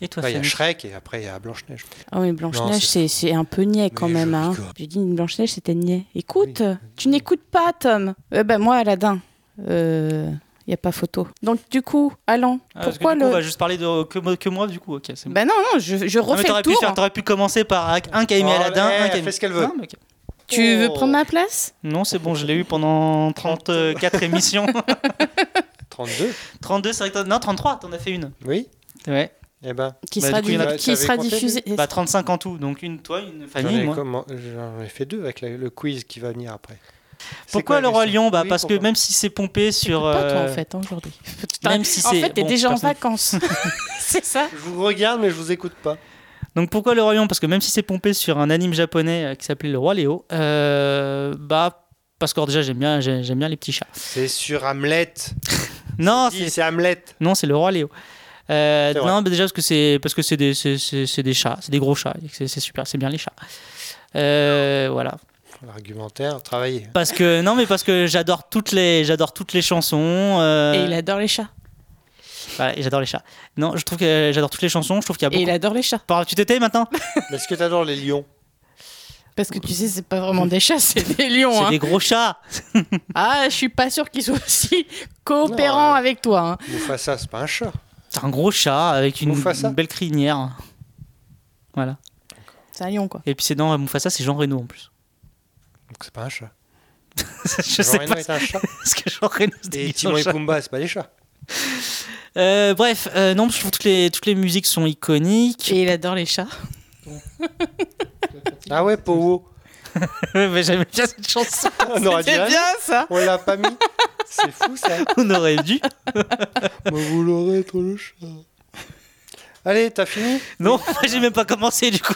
Et toi il y a Shrek et après il y a Blanche Neige. Ah oui, Blanche-Neige, c'est- un peu niais quand Mais même. Hein. J'ai dit une Blanche-Neige, c'était niais. Écoute, tu n'écoutes pas, Tom. Euh, bah, moi, Aladdin. Euh. Y a pas photo. Donc du coup, Alan, Ah, que pourquoi coup, le on va juste parler de que, moi- que moi du coup. Ok, c'est bon. Bah non non, je, je Non, mais refais t'aurais le pu tour. faire, t'aurais pu commencer par un qui a aimé Oh, Aladdin, un qui a aimé- fait ce qu'elle veut. Non, Tu veux Oh. prendre ma place? Non, c'est bon, je l'ai eu pendant 34 émissions. 32 32, c'est vrai que t'en- Non, 33, t'en as fait une. Oui Ouais. Eh ben, Qui Bah, sera, du coup, a- di- qui sera compté, diffusé. Bah, 35 en tout. Donc une toi, une j'en ai, comment- j'en ai fait deux avec la- le quiz qui va venir après. Pourquoi quoi le roi lion Bah Oui, parce que même si c'est pompé sur. Pas toi en euh, fait hein, aujourd'hui. Même si en c'est- fait, t'es bon, déjà en vacances. c'est ça? Je vous regarde, mais je vous écoute pas. Donc pourquoi le roi lion? Parce que même si c'est pompé sur un anime japonais euh, qui s'appelait le roi Léo, euh, bah parce que déjà j'aime bien j'ai- j'aime bien les petits chats. C'est sur Hamlet. Non, c'est Hamlet. non c'est le roi Léo. Euh, non, mais déjà parce que c'est parce que c'est des des chats, c'est des gros chats. C'est c'est super, c'est bien les chats. Euh, voilà. L'argumentaire, travailler. Parce que non, mais parce que j'adore toutes les j'adore toutes les chansons. euh, Et il adore les chats. Voilà, et j'adore les chats. Non, je trouve que j'adore toutes les chansons. Je trouve qu'il y a Et beaucoup. il adore les chats. Par- Tu t'étais maintenant Mais Est-ce que t'adores les lions Parce que tu sais, c'est pas vraiment des chats, c'est des lions. C'est hein. des gros chats. Ah, je suis pas sûre qu'ils soient aussi coopérants Non, euh, avec toi. hein. Mufasa, c'est pas un chat. C'est un gros chat avec une, Mufasa une belle crinière. Voilà. C'est un lion, quoi. Et puis c'est dans Mufasa, c'est Jean Reno en plus. Donc c'est pas un chat. je Jean sais Reno pas est un chat. ce que Jean Reno se Et dit Timon et. Pumba, c'est pas des chats. Euh, bref, euh, non, je trouve que toutes les, toutes les musiques sont iconiques. Et il adore les chats. Ah ouais, Powo. mais j'aime bien cette chanson. On aurait bien ça On l'a pas mis. C'est fou ça. On aurait dû. Mais vous l'aurez trop le chat. Allez, t'as fini? Non, moi, j'ai même pas commencé du coup.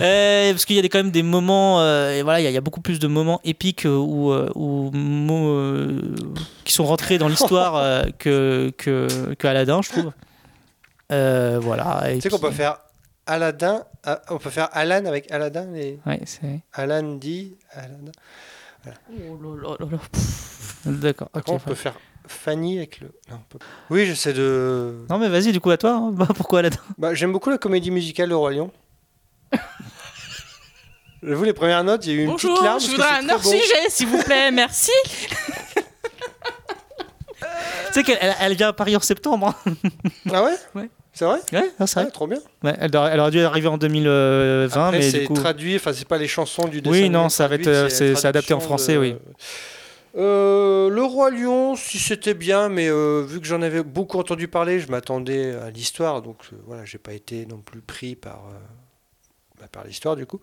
Euh, parce qu'il y a des- quand même des moments, euh, et voilà, il y, a- il y a beaucoup plus de moments épiques euh, où, euh, où, mo- euh, qui sont rentrés dans l'histoire euh, que, que, que Aladdin, je trouve. Euh, voilà. Tu sais qu'on peut faire Aladdin, on peut faire Alan avec Aladdin, les Ouais, c'est. Alan dit Aladdin. Oh D'accord. on peut faire Fanny avec le. Non, on peut- Oui, j'essaie de. Non, mais vas-y, du coup, à toi. hein. Bah, pourquoi Aladdin? Bah, j'aime beaucoup la comédie musicale Le Roi Lion. J'avoue, les premières notes, il y a eu une Bonjour, petite larme. je voudrais un beau. hors-sujet, s'il vous plaît, merci. Tu sais qu'elle elle- elle vient à Paris en septembre. hein. Ah ouais Ouais. C'est vrai Ouais, non, c'est Ah, vrai. trop bien. Ouais, elle, doit- elle aurait dû arriver en 2020, Après, mais c'est du coup. traduit, enfin, c'est pas les chansons du dessin. Oui, non, ça va être, euh, c'est- c'est adapté en français, de- oui. Euh, le roi lion, si c'était bien, mais euh, vu que j'en avais beaucoup entendu parler, je m'attendais à l'histoire, donc euh, voilà, j'ai pas été non plus pris par euh, bah, par l'histoire du coup.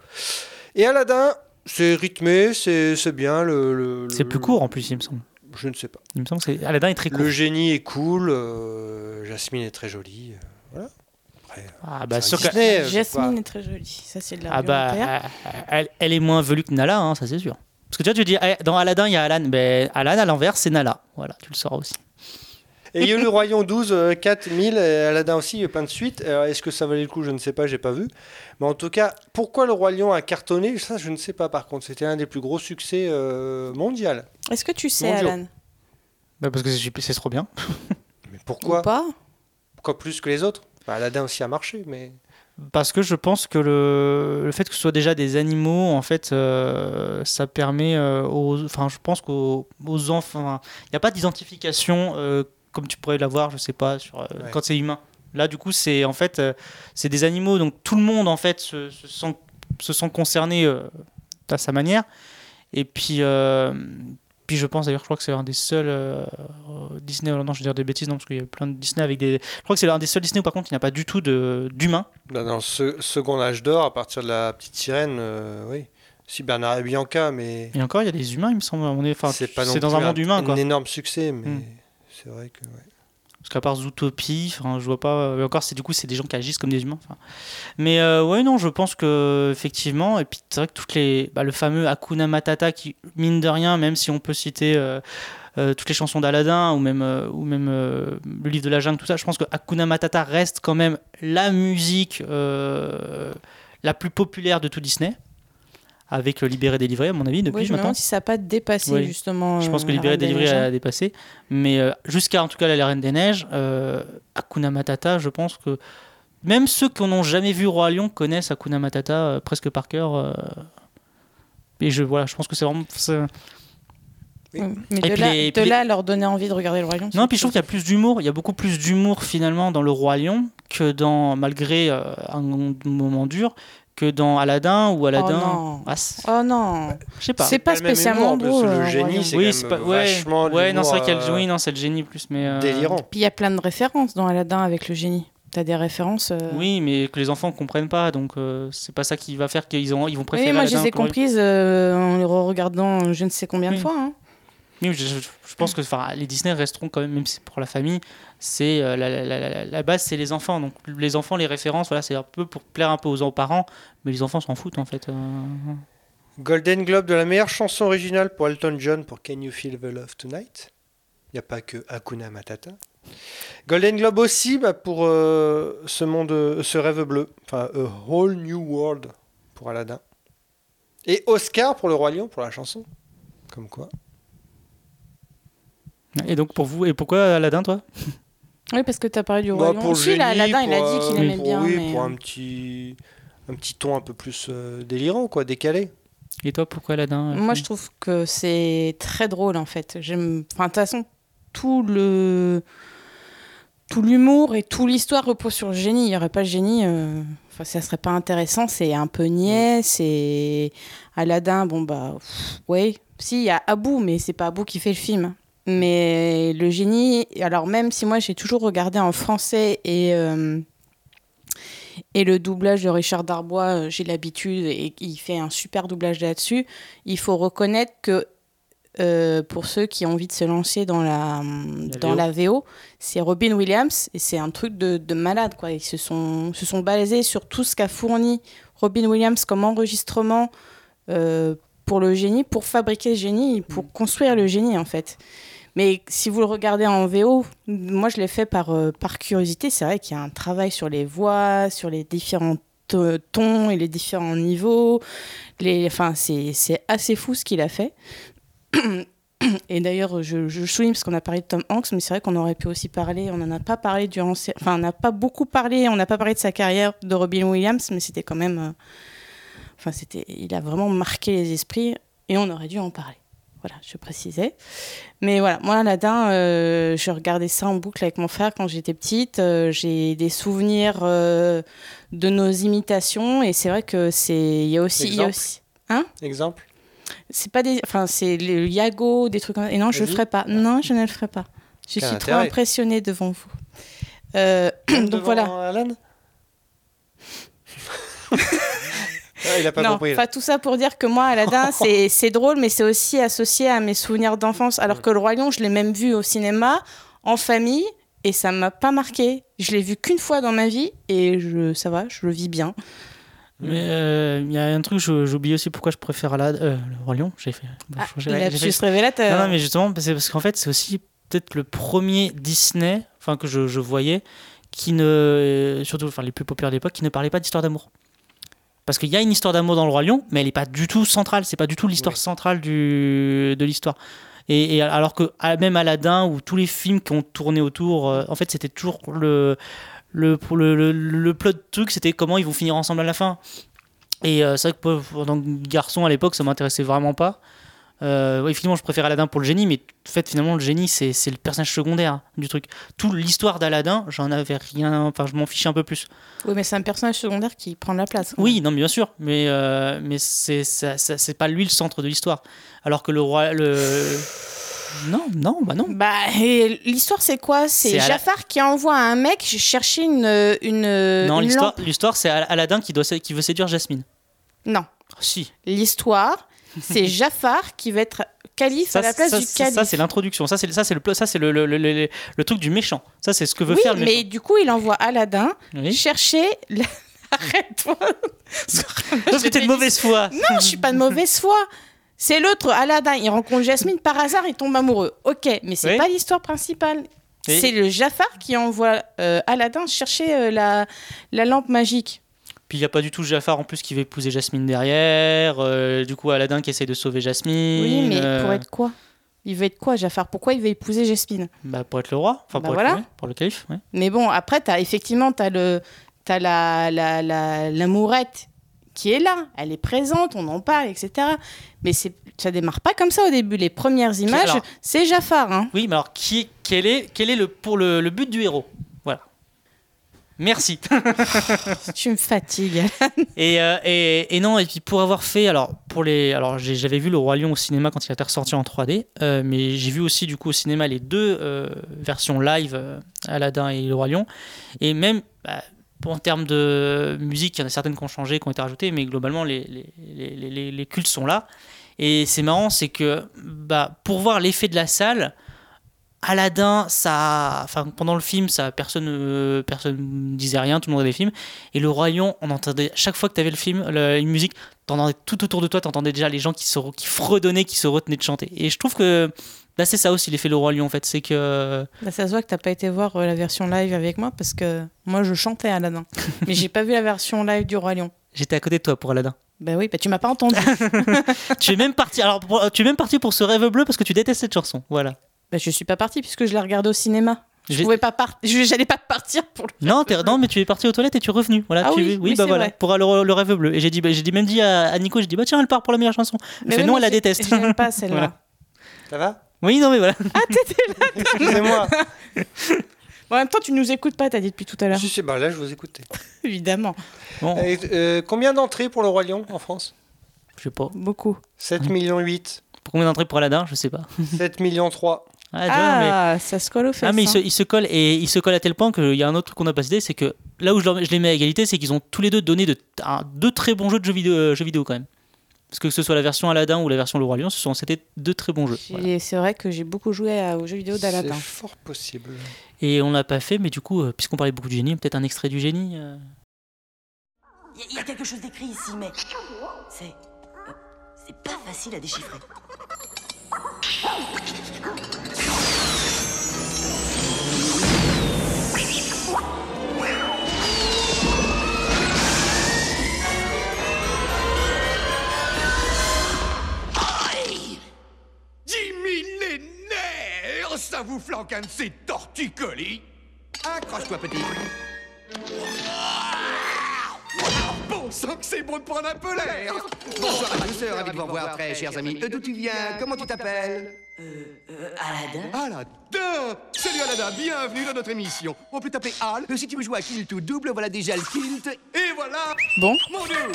Et Aladdin, c'est rythmé, c'est c'est bien. Le, le- C'est le- plus court en plus, il me semble. Je ne sais pas. Il me semble que c'est- Aladdin est très court. Le génie est cool, euh, Jasmine est très jolie. euh, voilà. Ah bah sûr que- Disney, Jasmine est très jolie. Ça, c'est de Ah bah, euh, elle, elle est moins velue que Nala, hein, ça c'est sûr. Parce que tu vois, tu dis, eh, dans Aladdin, il y a Alan. Ben, Alan, à l'envers, c'est Nala. Voilà, tu le sauras aussi. Et il y a eu le Royaume 12, euh, 4000, et Aladdin aussi, il y a eu plein de suites. Alors, Est-ce que ça valait le coup? Je ne sais pas, j'ai pas vu. Mais en tout cas, pourquoi le Roi Lion a cartonné? Ça, je ne sais pas par contre. C'était un des plus gros succès euh, mondial. Est-ce que tu sais, Mondiaux. Alan? Bah, parce que c'est c'est trop bien. Mais Ou pourquoi pas Pourquoi plus que les autres? Bah, Aladdin aussi a marché, mais. Parce que je pense que le, le fait que ce soit déjà des animaux, en fait, euh, ça permet euh, aux. Enfin, je pense qu'aux aux enfants. Il n'y a pas d'identification euh, comme tu pourrais l'avoir, je sais pas, sur, euh, Ouais. quand c'est humain. Là, du coup, c'est en fait, euh, c'est des animaux, donc tout le monde en fait se, se sent, se sent concerné euh, à sa manière. Et puis, euh, puis je pense d'ailleurs, je crois que c'est un des seuls euh, Disney. Non, je vais dire des bêtises, non, parce qu'il y a plein de Disney avec des. Je crois que c'est l'un des seuls Disney où par contre il n'y a pas du tout de- d'humains. Bah, dans ce second âge d'or, à partir de la petite sirène, euh, oui. Si Bernard et Bianca, mais. Et encore, il y a des humains, il me semble. On est, c'est non dans plus un monde humain, quoi. énorme succès, mais Hmm. C'est vrai que. ouais. Parce qu'à part Zootopie, je vois pas. Et encore, c'est du coup, c'est des gens qui agissent comme des humains. Mais euh, ouais, non, je pense que effectivement. Et puis c'est vrai que toutes les, bah, le fameux Hakuna Matata, qui mine de rien, même si on peut citer euh, euh, toutes les chansons d'Aladin ou même euh, ou même le livre de la jungle, tout ça, je pense que Hakuna Matata reste quand même la musique la plus populaire de tout Disney. Avec euh, Libéré délivré, à mon avis, depuis Oui, je me maintenant. demande si ça n'a pas dépassé Oui. justement. Je pense que euh, Libéré délivré a dépassé. Mais euh, jusqu'à en tout cas la Reine des Neiges, euh, Hakuna Matata, je pense que même ceux qui n'ont jamais vu Roi Lion connaissent Hakuna Matata euh, presque par cœur. euh. et je, voilà, je pense que c'est vraiment. Oui, Mais Et de, là, les- de puis les- là à leur donner envie de regarder le royaume. Non, puis je trouve qu'il y a plus d'humour. Il y a beaucoup plus d'humour finalement dans le Roi Lion que dans, malgré euh, un moment dur, que dans Aladdin ou Aladdin. non. Ah, Oh non, je sais pas. c'est pas spécialement que le euh, génie, c'est oui, pas. Ouais, vachement ouais non, c'est vrai qu'il y a le l'humour, oui, non, c'est le génie plus. Mais, euh, délirant. Puis il y a plein de références dans Aladdin avec le génie. T'as des références. euh, Oui, mais que les enfants comprennent pas, donc euh, c'est pas ça qui va faire qu'ils ont, ils vont préférer. Oui, moi je les ai comprises euh, en les regardant je ne sais combien de fois. hein. Oui, je, pense que les Disney resteront quand même, même si pour la famille, c'est euh, la, la- la- la- base, c'est les enfants. Donc les enfants, les références, voilà, c'est un peu pour plaire un peu aux, parents, mais les enfants s'en foutent en fait. euh. Golden Globe de la meilleure chanson originale pour Elton John pour Can You Feel the Love Tonight? Il n'y a pas que Hakuna Matata. Golden Globe aussi bah, pour euh, ce monde, ce rêve bleu, enfin A Whole New World pour Aladdin. Et Oscar pour le Roi Lion pour la chanson. Comme quoi. Et donc pour vous, et pourquoi Aladdin, toi? Oui, parce que t'as parlé du Bah, royaume. pour le Si, là, génie, Aladdin, il a dit qu'il aimait pour- bien. Oui, mais, pour euh, un petit, un petit ton un peu plus euh, délirant, quoi, décalé. Et toi, pourquoi Aladdin euh, Moi, je trouve que c'est très drôle en fait. J'aime. Enfin, de toute façon, tout le tout l'humour et toute l'histoire repose sur le génie. Il n'y aurait pas le génie, euh, enfin, ça serait pas intéressant. C'est un peu niais. C'est Aladdin. Bon bah, pff, ouais. Si, il y a Abou, mais c'est pas Abou qui fait le film. Mais le génie. Alors même si moi j'ai toujours regardé en français et euh, et le doublage de Richard Darbois, euh, j'ai l'habitude et il fait un super doublage là-dessus. Il faut reconnaître que euh, pour ceux qui ont envie de se lancer dans la, dans VO. la VO, c'est Robin Williams et c'est un truc de, de malade. Quoi. Ils se sont, se sont basés sur tout ce qu'a fourni Robin Williams comme enregistrement euh, pour le génie, pour fabriquer le génie, pour construire le génie en fait. Mais si vous le regardez en VO, moi je l'ai fait par, euh, par curiosité. C'est vrai qu'il y a un travail sur les voix, sur les différents to- tons et les différents niveaux. Les, enfin, c'est assez fou ce qu'il a fait. Et d'ailleurs, je, souligne parce qu'on a parlé de Tom Hanks, mais c'est vrai qu'on aurait pu aussi parler. On n'en a pas parlé durant. Enfin, on n'a pas beaucoup parlé. On n'a pas parlé de sa carrière de Robin Williams, mais c'était quand même. euh, Enfin, c'était. Il a vraiment marqué les esprits et on aurait dû en parler. Voilà, je précisais. Mais voilà, moi, Aladdin, euh, je regardais ça en boucle avec mon frère quand j'étais petite. Euh, j'ai des souvenirs euh, de nos imitations et c'est vrai que c'est. Il y a aussi. il y a Exemple? aussi- Exemple? C'est pas des enfin c'est le Yago des trucs comme ça. et non je le ferai pas non je ne le ferai pas je suis trop impressionnée devant vous donc Devant voilà Alan? Ah, il a pas non compris. enfin tout ça pour dire que moi Aladdin c'est c'est drôle mais c'est aussi associé à mes souvenirs d'enfance alors que le Roi Lion je l'ai même vu au cinéma en famille et ça m'a pas marqué. Je l'ai vu qu'une fois dans ma vie et je, ça va, je le vis bien. Mais euh, il y a un truc, je- j'oublie aussi pourquoi je préfère Aladdin, euh, le Roi Lion. J'ai fait. Ah, j'ai- il a j'ai plus fait- révélateur. Non, non, mais justement, c'est parce qu'en fait, c'est aussi peut-être le premier Disney, enfin que je, je voyais, qui ne, surtout, enfin les plus populaires de l'époque, qui ne parlait pas d'histoire d'amour. Parce qu'il y a une histoire d'amour dans le Roi Lion, mais elle n'est pas du tout centrale. C'est pas du tout l'histoire centrale du, de l'histoire. Et, et alors que ah, même Aladdin ou tous les films qui ont tourné autour, euh, en fait, c'était toujours le le, le, le, le plot de truc, c'était comment ils vont finir ensemble à la fin. Et euh, c'est vrai que pour- garçon à l'époque, ça m'intéressait vraiment pas. Euh, oui, finalement, je préfère Aladdin pour le génie, mais en fait, finalement, le génie, c'est le personnage secondaire du truc. Toute l'histoire d'Aladdin, j'en avais rien, enfin, je m'en fichais un peu plus. Oui, mais c'est un personnage secondaire qui prend de la place. Oui, non, mais bien sûr, mais, euh, mais c'est c'est pas lui le centre de l'histoire. Alors que le roi. Le... Non, non, bah non. Bah, l'histoire, c'est quoi? C'est la- Jafar qui envoie un mec chercher une, une, non, l'histoire, c'est Al- Aladdin qui, doit, qui veut séduire Jasmine. Non, si. l'histoire, c'est Jafar qui va être calife Ça, à la place ça, du calife. ça, c'est l'introduction. Ça, c'est ça, c'est le, plo- ça, c'est le, le, le, le- le truc du méchant. Ça, c'est ce que veut oui, faire le mais méchant. du coup, il envoie Aladdin Oui. chercher. la- Arrête-toi Parce que t'es de mauvaise foi. Non, je suis pas de mauvaise foi. C'est l'autre, Aladdin, il rencontre Jasmine par hasard, il tombe amoureux. Ok, mais c'est Oui. pas l'histoire principale. C'est le Jafar qui envoie euh, Aladdin chercher euh, la, la lampe magique. Puis il n'y a pas du tout Jafar en plus qui veut épouser Jasmine derrière. euh, du coup, Aladdin qui essaie de sauver Jasmine. Oui, mais euh, pour être quoi? Il veut être quoi, Jafar? Pourquoi il veut épouser Jasmine? Bah, pour être le roi. Enfin, Bah pour, voilà. être, pour le calife. Mais bon, après, as, effectivement, tu as, le, t'as la, la, la, l'amourette qui est là. Elle est présente, on en parle, etc. Mais c'est, ça démarre pas comme ça au début. Les premières images, c'est Jafar. Hein. Oui, mais alors, qui, quel est, quel est le, pour le, le but du héros? Merci. Tu me fatigues. et, euh, et, et non, et puis pour avoir fait, alors, pour les, alors j'avais vu Le Roi Lion au cinéma quand il était ressorti en 3D, euh, mais j'ai vu aussi du coup au cinéma les deux euh, versions live, Aladdin et Le Roi Lion. Et même, bah, en termes de musique, il y en a certaines qui ont changé, qui ont été rajoutées, mais globalement, les, les, les, les, les cultes sont là. Et c'est marrant, c'est que bah, pour voir l'effet de la salle, Aladdin, ça, enfin pendant le film, ça personne, euh, personne disait rien, tout le monde avait le film. Et le Lion, on entendait chaque fois que tu avais le film, le- une musique, t'entendais tout autour de toi, t'entendais déjà les gens qui se, qui fredonnaient, qui se retenaient de chanter. Et je trouve que là, c'est ça aussi l'effet le Roi Lion en fait, c'est que Bah, ça se voit que t'as pas été voir euh, la version live avec moi parce que moi je chantais Aladdin. mais j'ai pas vu la version live du Roi Lion. j'étais à côté de toi pour Aladdin. Bah oui, bah tu m'as pas entendu. tu es même parti, alors pour- tu es même parti pour ce rêve bleu parce que tu détestes cette chanson. Voilà. Bah je suis pas partie puisque je l'ai regardé au cinéma. Je pouvais pas partir. J'allais pas partir pour le. Non, non, mais tu es parti aux toilettes et tu es revenu. Voilà, Ah tu, oui, oui, bah voilà, vrai. pour le, le rêve bleu. Et j'ai dit, bah, j'ai dit même dit à, à Nico, j'ai dit bah tiens, elle part pour la meilleure chanson. Mais fait oui, non, mais elle la déteste. J'aime pas celle-là. Voilà. Ça va? Oui, non mais voilà. Excusez-moi. Bon, en même temps, tu nous écoutes pas, t'as dit depuis tout à l'heure. Si, si, bah là, je vous écoutais. Évidemment. Bon, euh, combien d'entrées pour le Roi Lion en France? Je sais pas. Beaucoup. 7 millions 8, Pour combien d'entrées pour Aladdin, je sais pas. 7 millions 3. Ah, mais- ça se colle au fesses. Ah mais il se, hein. il se colle et il se colle à tel point qu'il y a un autre truc qu'on n'a pas cité, c'est que là où je, leur- je les mets à égalité, c'est qu'ils ont tous les deux donné de, un- deux très bons jeux de jeux vidéo, euh, jeux vidéo quand même. Parce que ce soit la version Aladdin ou la version Le Roi Lion, ce sont c'était deux très bons jeux. Voilà. C'est vrai que j'ai beaucoup joué à- aux jeux vidéo C'est d'Aladdin. fort possible. Et on l'a pas fait, mais du coup, euh, puisqu'on parlait beaucoup du génie, peut-être un extrait du génie. euh. Il y, a quelque chose d'écrit ici, mais c'est. euh, c'est pas facile à déchiffrer. Ça vous flanque un de ces torticolis Accroche-toi, petit. Bon sang que c'est bon de prendre un peu l'air Bonsoir à tous, euh, ravi de vous revoir, très chers amis. Euh, D'où tu viens? Comment tu t'appelles? Euh, Aladdin Aladdin Salut Aladdin, bienvenue dans notre émission. On peut t'appeler Al. Euh, Si tu veux jouer à Kilt ou double, voilà déjà le Kilt. Et Bon,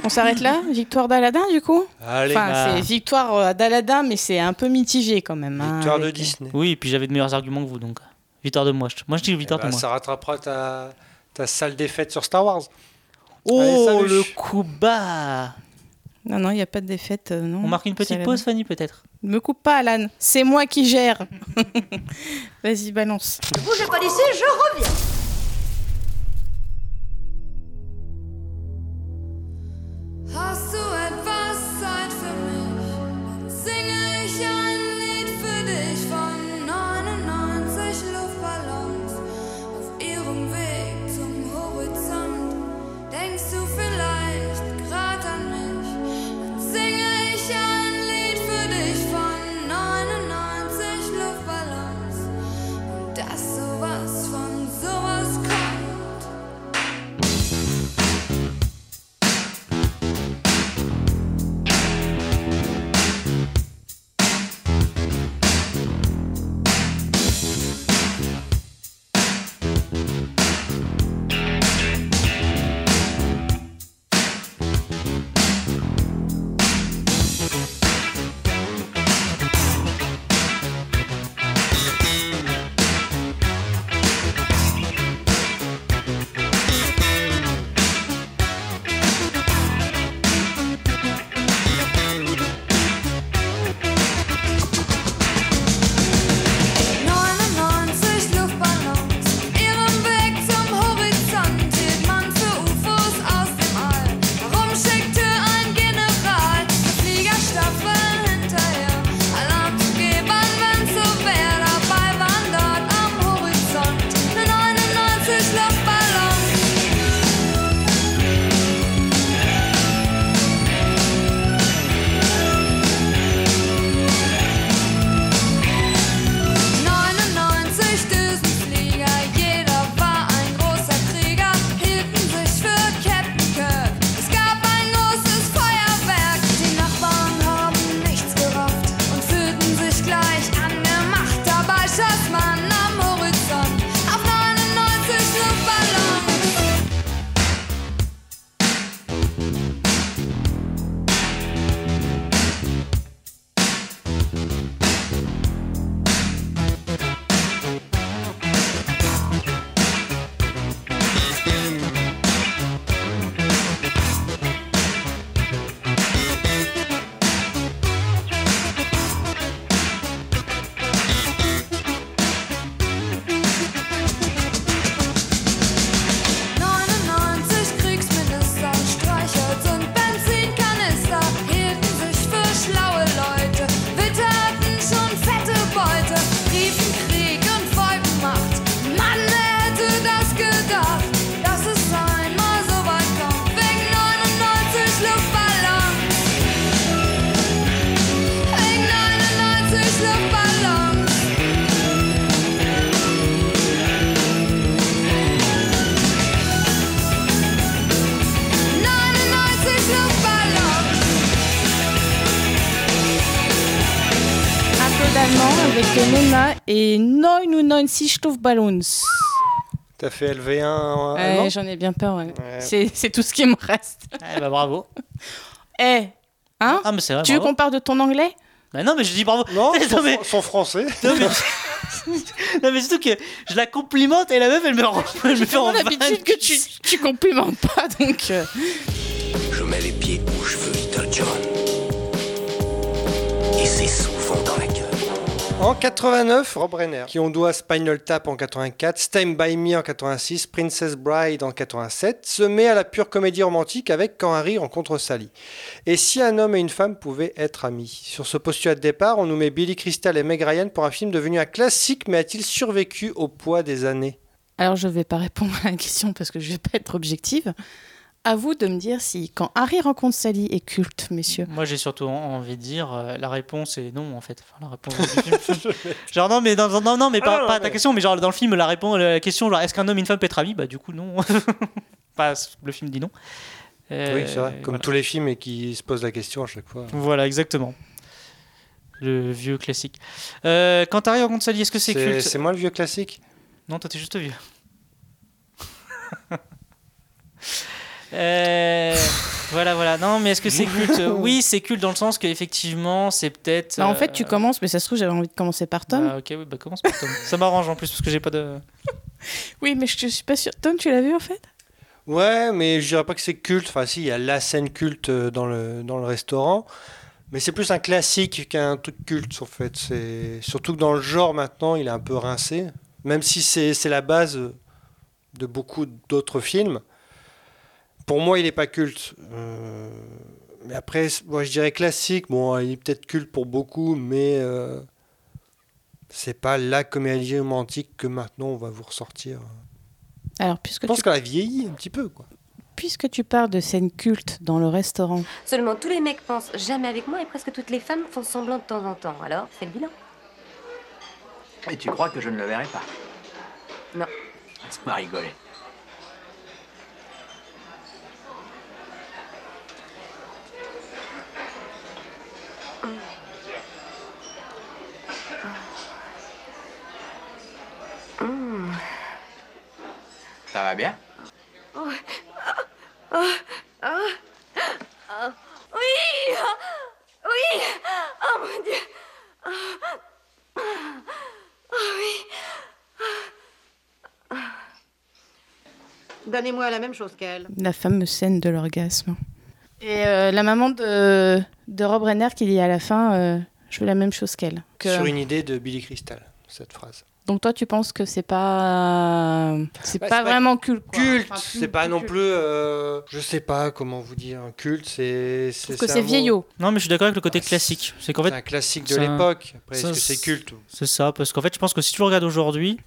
on s'arrête là Victoire d'Aladin, du coup Allez, Enfin, bah. c'est victoire euh, d'Aladin, mais c'est un peu mitigé quand même. hein, victoire de avec- Disney. Oui, et puis j'avais de meilleurs arguments que vous, donc. Victoire de moi. Je- Moi, je dis victoire Bah, de moi. ça rattrapera ta, ta sale défaite sur Star Wars. Oh, Allez, salut. le coup bas Non, non, il n'y a pas de défaite. euh, non. On marque une C'est petite pause, Fanny, peut-être Ne me coupe pas, Alan. C'est moi qui gère. Vas-y, balance. Ne bougez pas d'ici, je reviens. 99 Luftballons. T'as fait LV1 en Ouais, allemand? J'en ai bien peur, ouais. Ouais. C'est tout ce qui me reste. Eh bah bravo. Eh, hein? Ah mais c'est vrai. Tu veux bravo. qu'on parle de ton anglais? Bah non mais je dis bravo. Non, Non, son, mais- son français. Non mais... non mais surtout que je la complimente et la meuf elle me, rend- elle me fait en l'habitude que tu, tu complimentes pas, donc... euh, Je mets les pieds où je veux, Little John. En 89, Rob Reiner, qui on doit Spinal Tap en 84, Stand By Me en 86, Princess Bride en 87, se met à la pure comédie romantique avec Quand Harry rencontre Sally. Et si un homme et une femme pouvaient être amis? Sur ce postulat de départ, on nous met Billy Crystal et Meg Ryan pour un film devenu un classique, mais a-t-il survécu au poids des années? Alors, je vais pas répondre à la question parce que je vais pas être objective. À vous de me dire si, quand Harry rencontre Sally, est culte, messieurs. Moi j'ai surtout en- envie de dire euh, la réponse est non en fait. Enfin, la réponse du film. genre non mais dans, non non mais pas, Ah, non, pas ta question mais genre dans le film la réponse la question genre est-ce qu'un homme et une femme peut être amis? Bah du coup non. pas le film dit non. Euh, Oui, c'est vrai. Comme voilà. tous les films et qui se posent la question à chaque fois. Voilà exactement. Le vieux classique. Euh, quand Harry rencontre Sally est-ce que c'est C'est culte? c'est moi le vieux classique? Non, toi, t'es juste vieux. Euh, voilà, voilà. Non, mais est-ce que c'est culte? Oui, c'est culte dans le sens qu'effectivement, c'est peut-être. Bah, en fait, tu euh, commences, mais ça se trouve, j'avais envie de commencer par Tom. bah, ok, oui, bah commence par Tom. Ça m'arrange en plus parce que j'ai pas de. Oui, mais je, je suis pas sûre. Tom, tu l'as vu en fait? Ouais, mais je dirais pas que c'est culte. Enfin, si, il y a la scène culte euh, dans le, dans le restaurant. Mais c'est plus un classique qu'un truc culte, en fait. C'est surtout que dans le genre maintenant, il est un peu rincé, même si c'est c'est la base de beaucoup d'autres films. Pour moi, il n'est pas culte. Euh, mais après, moi, je dirais classique. Bon, il est peut-être culte pour beaucoup, mais euh, c'est pas la comédie romantique que maintenant on va vous ressortir. Alors, puisque Je pense tu, qu'elle a vieilli un petit peu, quoi. puisque tu parles de scènes cultes dans le restaurant, Seulement, tous les mecs pensent jamais avec moi et presque toutes les femmes font semblant de temps en temps. Alors, fais le bilan. Et tu crois que je ne le verrai pas? Non. Laisse-moi rigoler. Hmm. Ça va bien? Oh, oh, oh, oh, oui Oui Oh mon Dieu Oh, oh oui Donnez-moi la même chose qu'elle. la fameuse scène de l'orgasme. Et euh, la maman de, de Rob Renner qui dit à la fin euh, Je veux la même chose qu'elle. Que- Sur une idée de Billy Crystal, cette phrase. Donc toi, tu penses que c'est pas, c'est Bah, pas vraiment culte. quoi. Culte, Enfin, c'est pas non plus. euh, je sais pas comment vous dire. Un culte, c'est. trouve que c'est vieillot. Non, mais je suis d'accord avec le côté classique. C'est qu'en fait, C'est un classique de l'époque. Après, est-ce que c'est culte C'est ça, parce qu'en fait, je pense que si tu le regardes aujourd'hui,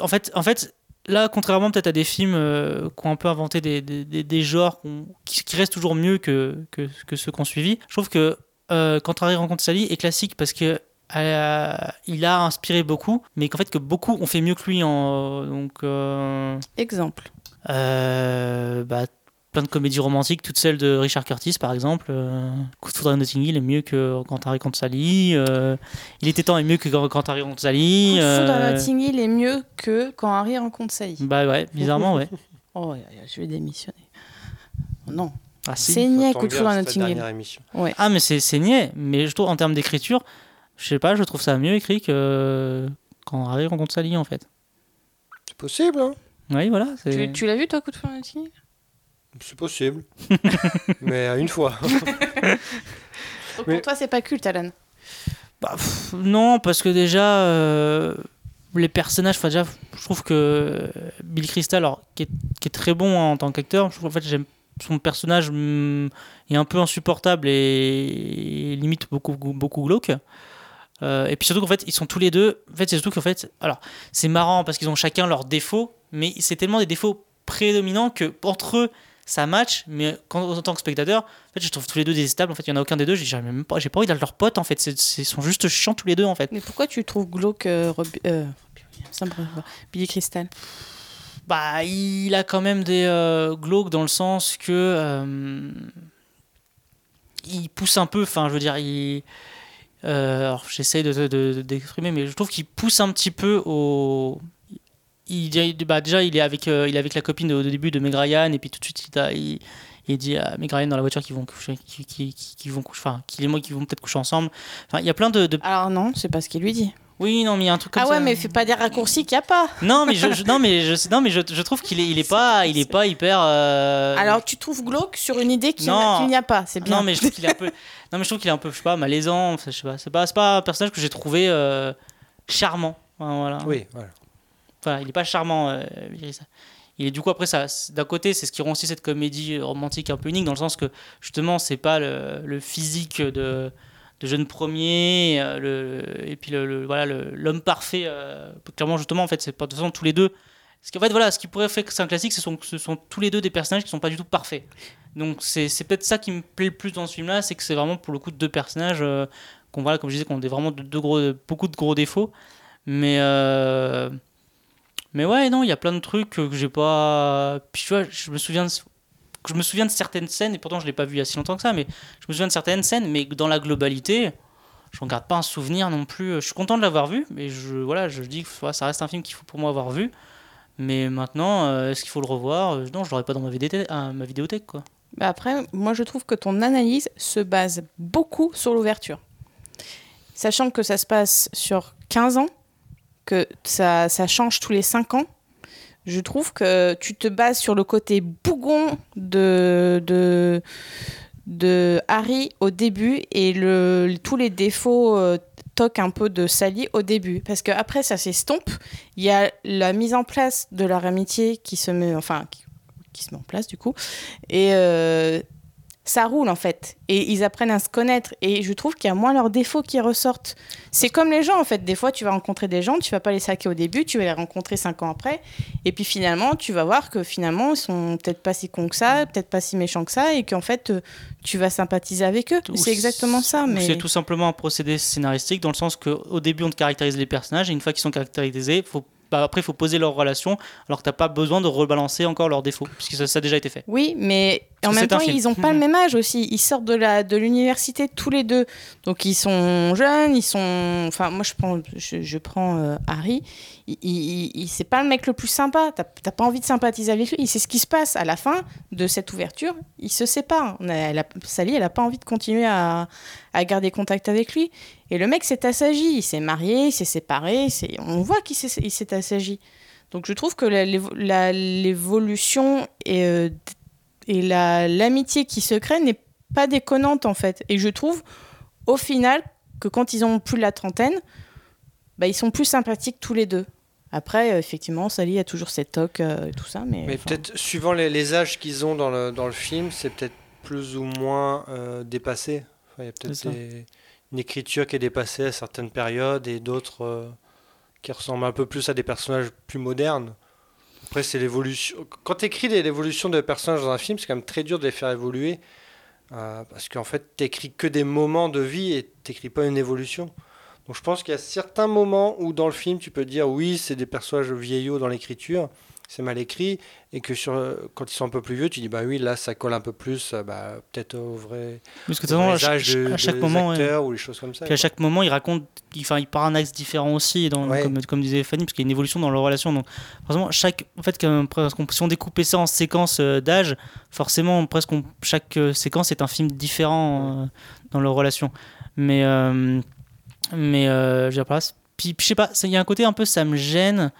en fait, en fait, là, contrairement peut-être à des films euh, qui ont un peu inventé des, des, des- des genres qui, qui restent toujours mieux que, que, que ceux qu'on suivi, je trouve que euh, Quand Harry rencontre Sally est classique parce que euh, il a inspiré beaucoup, mais qu'en fait que beaucoup ont fait mieux que lui. En, donc, euh, Exemple. euh, bah, plein de comédies romantiques, toutes celles de Richard Curtis par exemple. Euh, Coup de foudre à Notting Hill est mieux que Quand Harry rencontre Sally. Euh, il était temps est mieux que Quand Harry rencontre Sally. Coup de foudre à Notting Hill est mieux que quand Harry rencontre Sally. Bah ouais, bizarrement, ouais. Oh, je vais démissionner. Non. Ah, si. c'est niais, coup de foudre à Notting Hill. Ouais. Ah, mais c'est c'est niais. Mais je trouve en termes d'écriture, je sais pas, je trouve ça mieux écrit que quand Harry rencontre Sally en fait. C'est possible, hein Oui, voilà. Tu, tu l'as vu toi, coup de Hill C'est possible. Mais à une fois. Donc Mais- pour toi, c'est pas culte, Alan? Bah, pff, non, parce que déjà, euh, les personnages, enfin, déjà, je trouve que Bill Crystal, alors, qui, est, qui est très bon hein, en tant qu'acteur, je trouve en fait, j'aime son personnage hum, est un peu insupportable et, et limite beaucoup, beaucoup glauque. Euh, et puis surtout qu'en fait, ils sont tous les deux. En fait, c'est surtout qu'en fait, alors, c'est marrant parce qu'ils ont chacun leurs défauts, mais c'est tellement des défauts prédominants que entre eux, ça match. Mais quand, en tant que spectateur, en fait, je trouve tous les deux détestables. En fait, il y en a aucun des deux. J'ai même pas, j'ai pas envie d'être leur pote. En fait, ils sont juste chiants tous les deux. En fait. Mais pourquoi tu trouves glauque euh, Rob- euh, brûle. Billy Crystal Bah, il a quand même des euh, glauques dans le sens que il pousse un peu. Enfin, je veux dire, il. Euh, alors, j'essaie de, de- de- d'exprimer, mais je trouve qu'il pousse un petit peu au. Il, bah, déjà, il est avec, euh, il est avec la copine au début de Meg Ryan, et puis tout de suite, il, dit à Meg Ryan dans la voiture qu'ils vont coucher, vont enfin, qu'il et moi qui vont peut-être coucher ensemble. Enfin, il y a plein de, de- Alors non, c'est pas ce qu'il lui dit. Oui, non, mais il y a un truc comme Ah ça. ouais, mais fais pas des raccourcis qu'il n'y a pas. Non, mais je, je- non, mais je, non, mais je, je trouve qu'il est, il est pas, il est pas hyper. euh, Alors tu trouves glauque sur une idée qu'il n'y a pas, c'est bien. Non, mais je trouve qu'il est un peu. Non, mais je trouve qu'il est un peu, je sais pas, malaisant. Je sais pas. C'est pas, c'est pas un personnage que j'ai trouvé euh, charmant. Enfin, voilà. Oui, voilà. Enfin, il est pas charmant. euh, il est du coup après ça. D'un côté, c'est ce qui rend aussi cette comédie romantique un peu unique dans le sens que justement, c'est pas le, le physique de de jeune premier euh, et puis le, voilà l'homme parfait euh, clairement justement en fait c'est pas de toute façon tous les deux. Ce qu'en fait voilà ce qui pourrait faire que c'est un classique ce sont, tous les deux des personnages qui sont pas du tout parfaits. Donc c'est peut-être ça qui me plaît le plus dans ce film là c'est que c'est vraiment pour le coup deux personnages euh, qu'on voilà comme je disais qu'on a des- vraiment beaucoup de gros défauts. Mais mais ouais non il y a plein de trucs que j'ai pas puis tu vois je me souviens de, je me souviens de certaines scènes et pourtant je l'ai pas vu il y a si longtemps que ça mais je me souviens de certaines scènes mais dans la globalité je garde pas un souvenir non plus. Je suis content de l'avoir vu mais je voilà je dis que ça reste un film qu'il faut pour moi avoir vu. Mais maintenant euh, est-ce qu'il faut le revoir? Euh, non je l'aurai pas dans ma, vidéothèque, ma vidéothèque quoi. Bah après, moi je trouve que ton analyse se base beaucoup sur l'ouverture. Sachant que ça se passe sur 15 ans, que ça, ça change tous les 5 ans, je trouve que tu te bases sur le côté bougon de, de, Harry au début et le, tous les défauts euh, un peu de Sally au début. Parce qu'après, ça s'estompe. Il y a la mise en place de leur amitié qui se met, enfin, qui, qui se met en place du coup. Et euh, ça roule en fait. Et ils apprennent à se connaître. Et je trouve qu'il y a moins leurs défauts qui ressortent. C'est comme les gens en fait. Des fois, tu vas rencontrer des gens, tu vas pas les saquer au début, tu vas les rencontrer cinq ans après. Et puis finalement, tu vas voir que finalement, ils sont peut-être pas si cons que ça, peut-être pas si méchants que ça. Et qu'en fait, euh, tu vas sympathiser avec eux. C'est exactement ça. Mais C'est tout simplement un procédé scénaristique dans le sens qu'au début on te caractérise les personnages et une fois qu'ils sont caractérisés, faut, bah, après il faut poser leur relation alors que t'as pas besoin de rebalancer encore leurs défauts puisque ça, ça a déjà été fait. Oui, mais en Parce que même c'est temps, ils n'ont pas le même âge aussi. Ils sortent de la de l'université tous les deux, donc ils sont jeunes. Ils sont, enfin, moi je prends, je, je prends euh, Harry. Il, il, il- c'est pas le mec le plus sympa. T'as t'as pas envie de sympathiser avec lui. Sait ce qui se passe à la fin de cette ouverture. Ils se séparent. On a- elle a- Sally, elle a pas envie de continuer à, à garder contact avec lui. Et le mec s'est assagi. Il s'est marié, il s'est séparé. c'est- On voit qu'il s'est assagi. Donc je trouve que la- l'évo- la- l'évolution et, euh, et la- l'amitié qui se crée n'est pas déconnante en fait. Et je trouve au final que quand ils ont plus de la trentaine, bah, ils sont plus sympathiques tous les deux. Après, euh, effectivement, Sally a toujours ses tocs euh, et tout ça, mais, peut-être, suivant les, les âges qu'ils ont dans le, dans le film, c'est peut-être plus ou moins euh, dépassé. Enfin, il y a peut-être C'est ça. des- une écriture qui est dépassée à certaines périodes et d'autres euh, qui ressemblent un peu plus à des personnages plus modernes. Après, c'est l'évolution. Quand tu écris l'évolution de personnages dans un film, c'est quand même très dur de les faire évoluer. euh, parce qu'en fait, tu n'écris que des moments de vie et tu pas une évolution. Donc je pense qu'il y a certains moments où dans le film, tu peux dire oui, c'est des personnages vieillots dans l'écriture, c'est mal écrit, et que sur, quand ils sont un peu plus vieux, tu dis bah oui, là ça colle un peu plus, euh, bah, peut-être au vrai, Parce que de au toute vrai façon, à âge chaque- de- à chaque des moment, ouais. ou les choses comme ça. Puis à chaque moment, il raconte, il, enfin, il part un axe différent aussi, dans, Ouais. comme, comme disait Fanny, parce qu'il y a une évolution dans leur relation. Donc, forcément, chaque, en fait, si on découpait ça en séquences euh, d'âge, forcément, presque on- chaque euh, séquence est un film différent euh, dans leur relation. Mais, euh, mais, euh, je sais pas, il y a un côté un peu, ça me gêne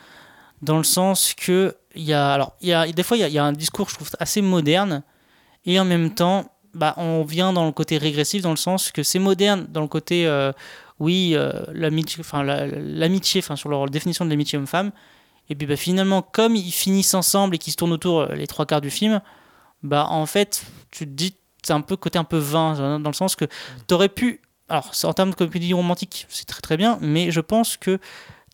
dans le sens que alors, des fois, il y a, un discours, je trouve, assez moderne, et en même temps, bah, on vient dans le côté régressif, dans le sens que c'est moderne, dans le côté, euh, oui, euh, l'amitié, enfin, la- définition de l'amitié homme-femme, et puis bah, finalement, comme ils finissent ensemble et qu'ils se tournent autour euh, les trois quarts du film, bah, en fait, tu te dis, c'est un peu côté un peu vain, dans le sens que t'aurais pu, alors, en termes de comédie romantique, c'est très très bien, mais je pense que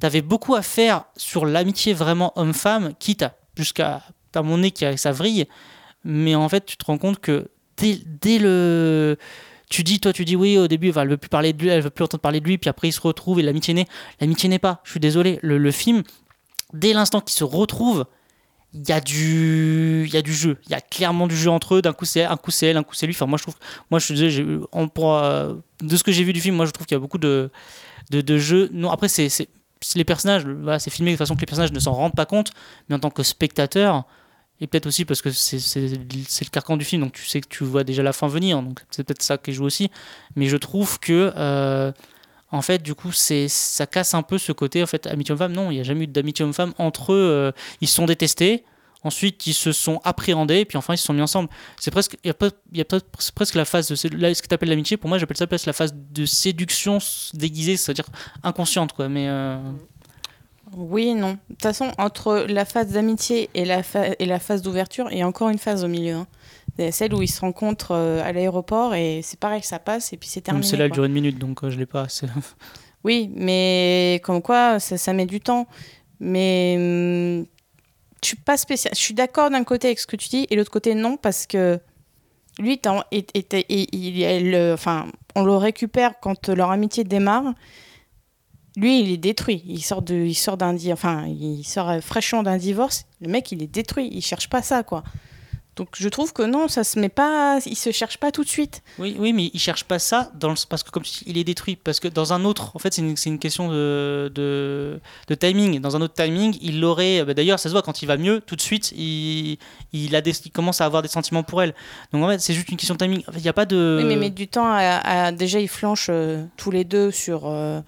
t'avais beaucoup à faire sur l'amitié vraiment homme-femme, quitte à jusqu'à à mon nez qui a sa vrille, mais en fait tu te rends compte que dès, dès le tu dis toi tu dis oui au début elle veut plus parler de lui elle veut plus entendre parler de lui puis après ils se retrouvent et l'amitié naît. L'amitié n'est pas je suis désolé. Le, film dès l'instant qu'ils se retrouvent il y a du y a du jeu. Il y a clairement du jeu entre eux. D'un coup c'est un coup c'est elle un coup c'est lui. Enfin moi je trouve moi je suis on pourra- de ce que j'ai vu du film moi je trouve qu'il y a beaucoup de de, de jeux. Non après c'est les personnages c'est filmé de façon que les personnages ne s'en rendent pas compte mais en tant que spectateur et peut-être aussi parce que c'est le carcan du film, donc tu sais que tu vois déjà la fin venir, donc c'est peut-être ça qui joue aussi. Mais je trouve que, euh, en fait, du coup, ça casse un peu ce côté, en fait, amitié homme-femme. Non, il n'y a jamais eu d'amitié homme-femme. Entre eux, euh, ils se sont détestés, ensuite ils se sont appréhendés, puis enfin ils se sont mis ensemble. C'est presque, il y a, pas- y a pas- presque la phase de là, ce que tu appelles l'amitié, pour moi j'appelle ça presque la phase de séduction déguisée, c'est-à-dire inconsciente, quoi. Mais. euh, oui et non. De toute façon, entre la phase d'amitié et la, et la phase d'ouverture, il y a encore une phase au milieu. hein. C'est celle où ils se rencontrent euh, à l'aéroport et c'est pareil, ça passe et puis c'est terminé. celle-là, dure une minute, donc euh, je l'ai pas. Oui, mais comme quoi, ça, ça met du temps. Mais hum, je suis pas spécial. D'accord d'un côté avec ce que tu dis et l'autre côté non parce que lui, et- il- enfin, on le récupère quand leur amitié démarre. Lui, il est détruit. Il sort de, il sort d'un, enfin, il sort euh, fraîchement d'un divorce. Le mec, il est détruit. Il cherche pas ça, quoi. Donc, je trouve que non, ça se met pas. Il se cherche pas tout de suite. Oui, oui, mais il cherche pas ça dans le, parce que comme il est détruit. Parce que dans un autre, en fait, c'est une, une question de, de, de timing. Dans un autre timing, il l'aurait. bah, D'ailleurs, ça se voit quand il va mieux, tout de suite, il, il, a des, il commence à avoir des sentiments pour elle. Donc en fait, c'est juste une question de timing. En fait, Il n'y a pas de. Oui, mais met du temps à, à- déjà ils flanchent euh, tous les deux sur euh,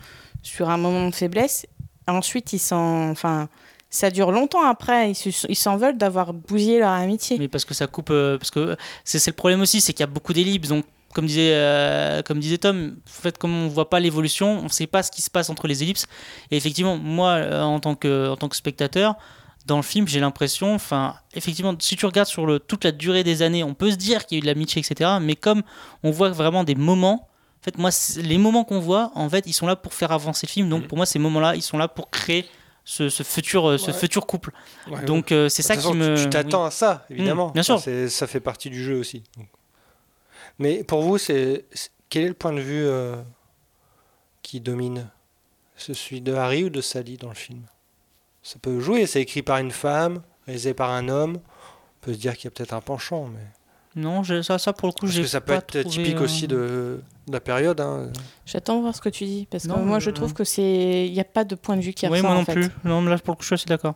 sur un moment de faiblesse. Ensuite ils s'en, enfin ça dure longtemps après. Ils se- ils s'en veulent d'avoir bousillé leur amitié. Mais parce que ça coupe. euh, parce que c'est le problème aussi, c'est qu'il y a beaucoup d'ellipses. Donc, comme disait, euh, comme disait Tom, en fait, comme on voit pas l'évolution, on ne sait pas ce qui se passe entre les ellipses. Et effectivement, moi, euh, en tant que, en tant que spectateur, dans le film, j'ai l'impression, enfin, effectivement, si tu regardes sur le, toute la durée des années, on peut se dire qu'il y a eu de l'amitié, etc. Mais comme on voit vraiment des moments. En fait, moi, les moments qu'on voit, en fait, ils sont là pour faire avancer le film. Donc, pour moi, ces moments-là, ils sont là pour créer ce, ce futur, euh, ce futur couple. Ouais, Donc, euh, c'est ça qui me. Tu t'attends oui. à ça, évidemment. Mm, bien sûr. Enfin, ça fait partie du jeu aussi. donc. Mais pour vous, c'est c'est- quel est le point de vue euh, qui domine? C'est celui de Harry ou de Sally dans le film? Ça peut jouer. C'est écrit par une femme, réalisé par un homme. On peut se dire qu'il y a peut-être un penchant, mais Non, ça, ça pour le coup, parce j'ai que ça peut être trouvé, typique euh, aussi de, de la période. hein. J'attends de voir ce que tu dis parce que Non, moi je- trouve que c'est il n'y a pas de point de vue qui Oui, ressort moi non en fait. plus. Non, mais là pour le coup, je suis assez d'accord.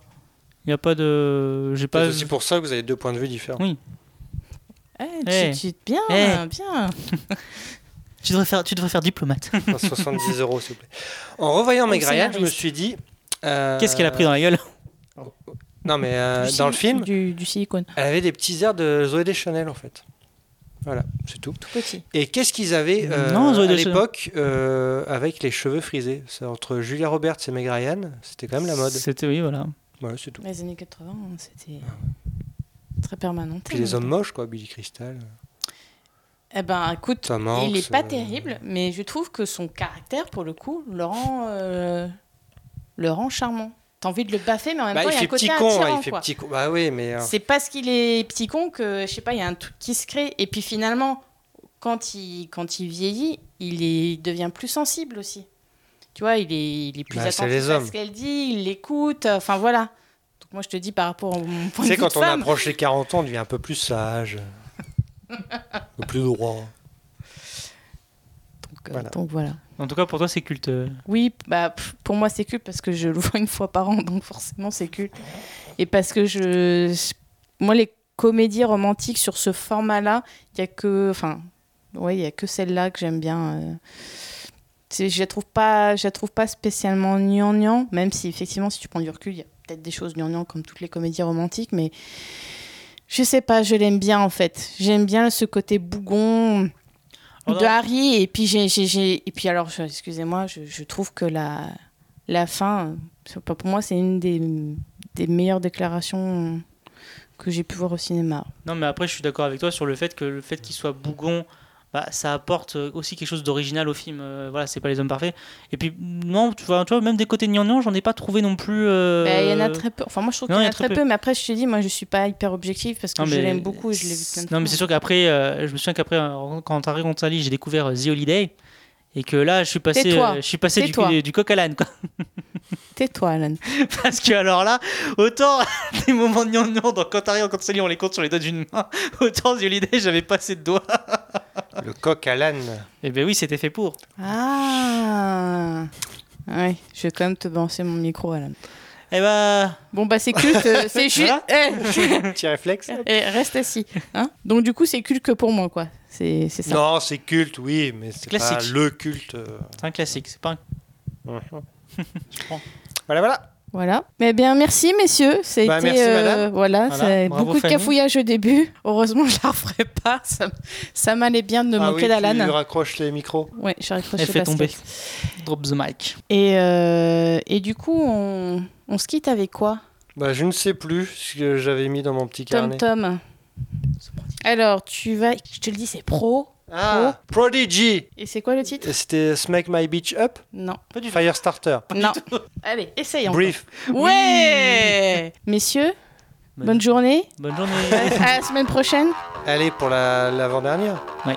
Il n'y a pas de. J'ai pas. C'est aussi pour ça que vous avez deux points de vue différents. Oui. Eh, Eh. tu, tu- bien, Eh. bien. Tu devrais faire, tu devrais faire diplomate. Enfin, 70 euros, s'il vous plaît. En revoyant Ryan, je me suis dit. euh, Qu'est-ce qu'elle a pris dans la gueule? Non, mais euh, Du dans le film, du, du silicone, elle avait des petits airs de Zoé Deschanel, en fait. Voilà, c'est tout. tout petit. Et qu'est-ce qu'ils avaient euh, Non, à l'époque euh, avec les cheveux frisés? C'est entre Julia Roberts et Meg Ryan, c'était quand même la mode. C'était, oui, voilà. Voilà, c'est tout. Les années 80, hein, c'était très permanent. Puis les hommes moches, quoi, Billy Crystal. Eh ben, écoute, il est pas euh, terrible, mais je trouve que son caractère, pour le coup, le rend, euh, le rend charmant. T'as envie de le baffer, mais en même Bah, temps, il y a fait un côté petit con, attirant, il fait quoi. petit con. Bah oui, mais. euh, C'est parce qu'il est petit con que, je sais pas, il y a un truc qui se crée. Et puis finalement, quand il, quand il vieillit, il, est, il devient plus sensible aussi. Tu vois, il est, il est plus Bah, attentif à ce qu'elle dit, il l'écoute, enfin voilà. Donc moi, je te dis par rapport à mon point Tu sais, de vue quand de on femme, approche les 40 ans, on devient un peu plus sage. un peu plus droit. Donc, euh, voilà. donc voilà. En tout cas, pour toi, c'est culte. Oui, bah, pour moi c'est culte parce que je le vois une fois par an, donc forcément c'est culte. Et parce que je, moi les comédies romantiques sur ce format-là, il y a que, enfin, ouais, il y a que celle-là que j'aime bien. euh. Je la trouve pas, je la trouve pas spécialement gnangnan, même si effectivement si tu prends du recul, il y a peut-être des choses gnangnan comme toutes les comédies romantiques, mais je sais pas, je l'aime bien en fait. J'aime bien ce côté bougon Oh de. Harry et puis j'ai et puis alors excusez-moi je, je trouve que la la fin pas- pour moi c'est une des, des meilleures déclarations que j'ai pu voir au cinéma Non, mais après, je suis d'accord avec toi sur le fait que le fait qu'il soit bougon, bah, ça apporte euh, aussi quelque chose d'original au film. Euh, voilà, c'est pas les hommes parfaits. Et puis, non, tu vois, tu vois même des côtés gnangnan, j'en ai pas trouvé non plus. euh, Bah, il y en a très peu enfin moi je trouve qu'il il y en a très peu. mais après je te dis moi je suis pas hyper objective parce que Non, je l'aime beaucoup et je l'ai vu plein de Non, fois mais c'est sûr qu'après, euh, je me souviens qu'après, euh, quand Harry Gonzalez, j'ai découvert The Holiday. Et que là, je suis passé, je suis passé du, coq à l'âne, quoi. tais-toi Alan Parce que alors là, autant des moments de gnangnan dans quand Harry Gonzalez, on les compte sur les doigts d'une main, autant The Holiday, j'avais pas assez de doigts. Le coq à l'âne. Et ben oui, c'était fait pour. ah ouais je vais quand même te balancer mon micro Alan Eh bah, bon bah c'est culte euh, c'est juste Eh, Petit réflexe. eh, reste assis hein donc du coup c'est culte que pour moi quoi c'est c'est ça Non, c'est culte, oui, mais c'est pas Classique. le culte. euh. c'est un classique, c'est pas un... Mhm. Voilà, voilà. Voilà. Mais bien, merci messieurs. Ça a Bah, été, merci, madame. Voilà, beaucoup de cafouillage au début. Heureusement, je la referai pas. Ça, ça m'allait bien de me ah moquer oui, d'Alan. tu raccroches les micros. Ouais, j'ai raccroché Elle fait tomber. Drop the mic. Et, euh, et du coup, on, on se quitte avec quoi? Bah, je ne sais plus ce que j'avais mis dans mon petit Tom carnet. Tom. Alors, tu vas. Je te le dis, c'est pro. Ah, Prodigy. Et c'est quoi le titre? C'était Smack My Beach Up Non. Firestarter. Non. Allez, essayons. Brief. Ouais Messieurs, bonne journée. Bonne journée. À la semaine prochaine. Allez, pour la- l'avant-dernière. Ouais.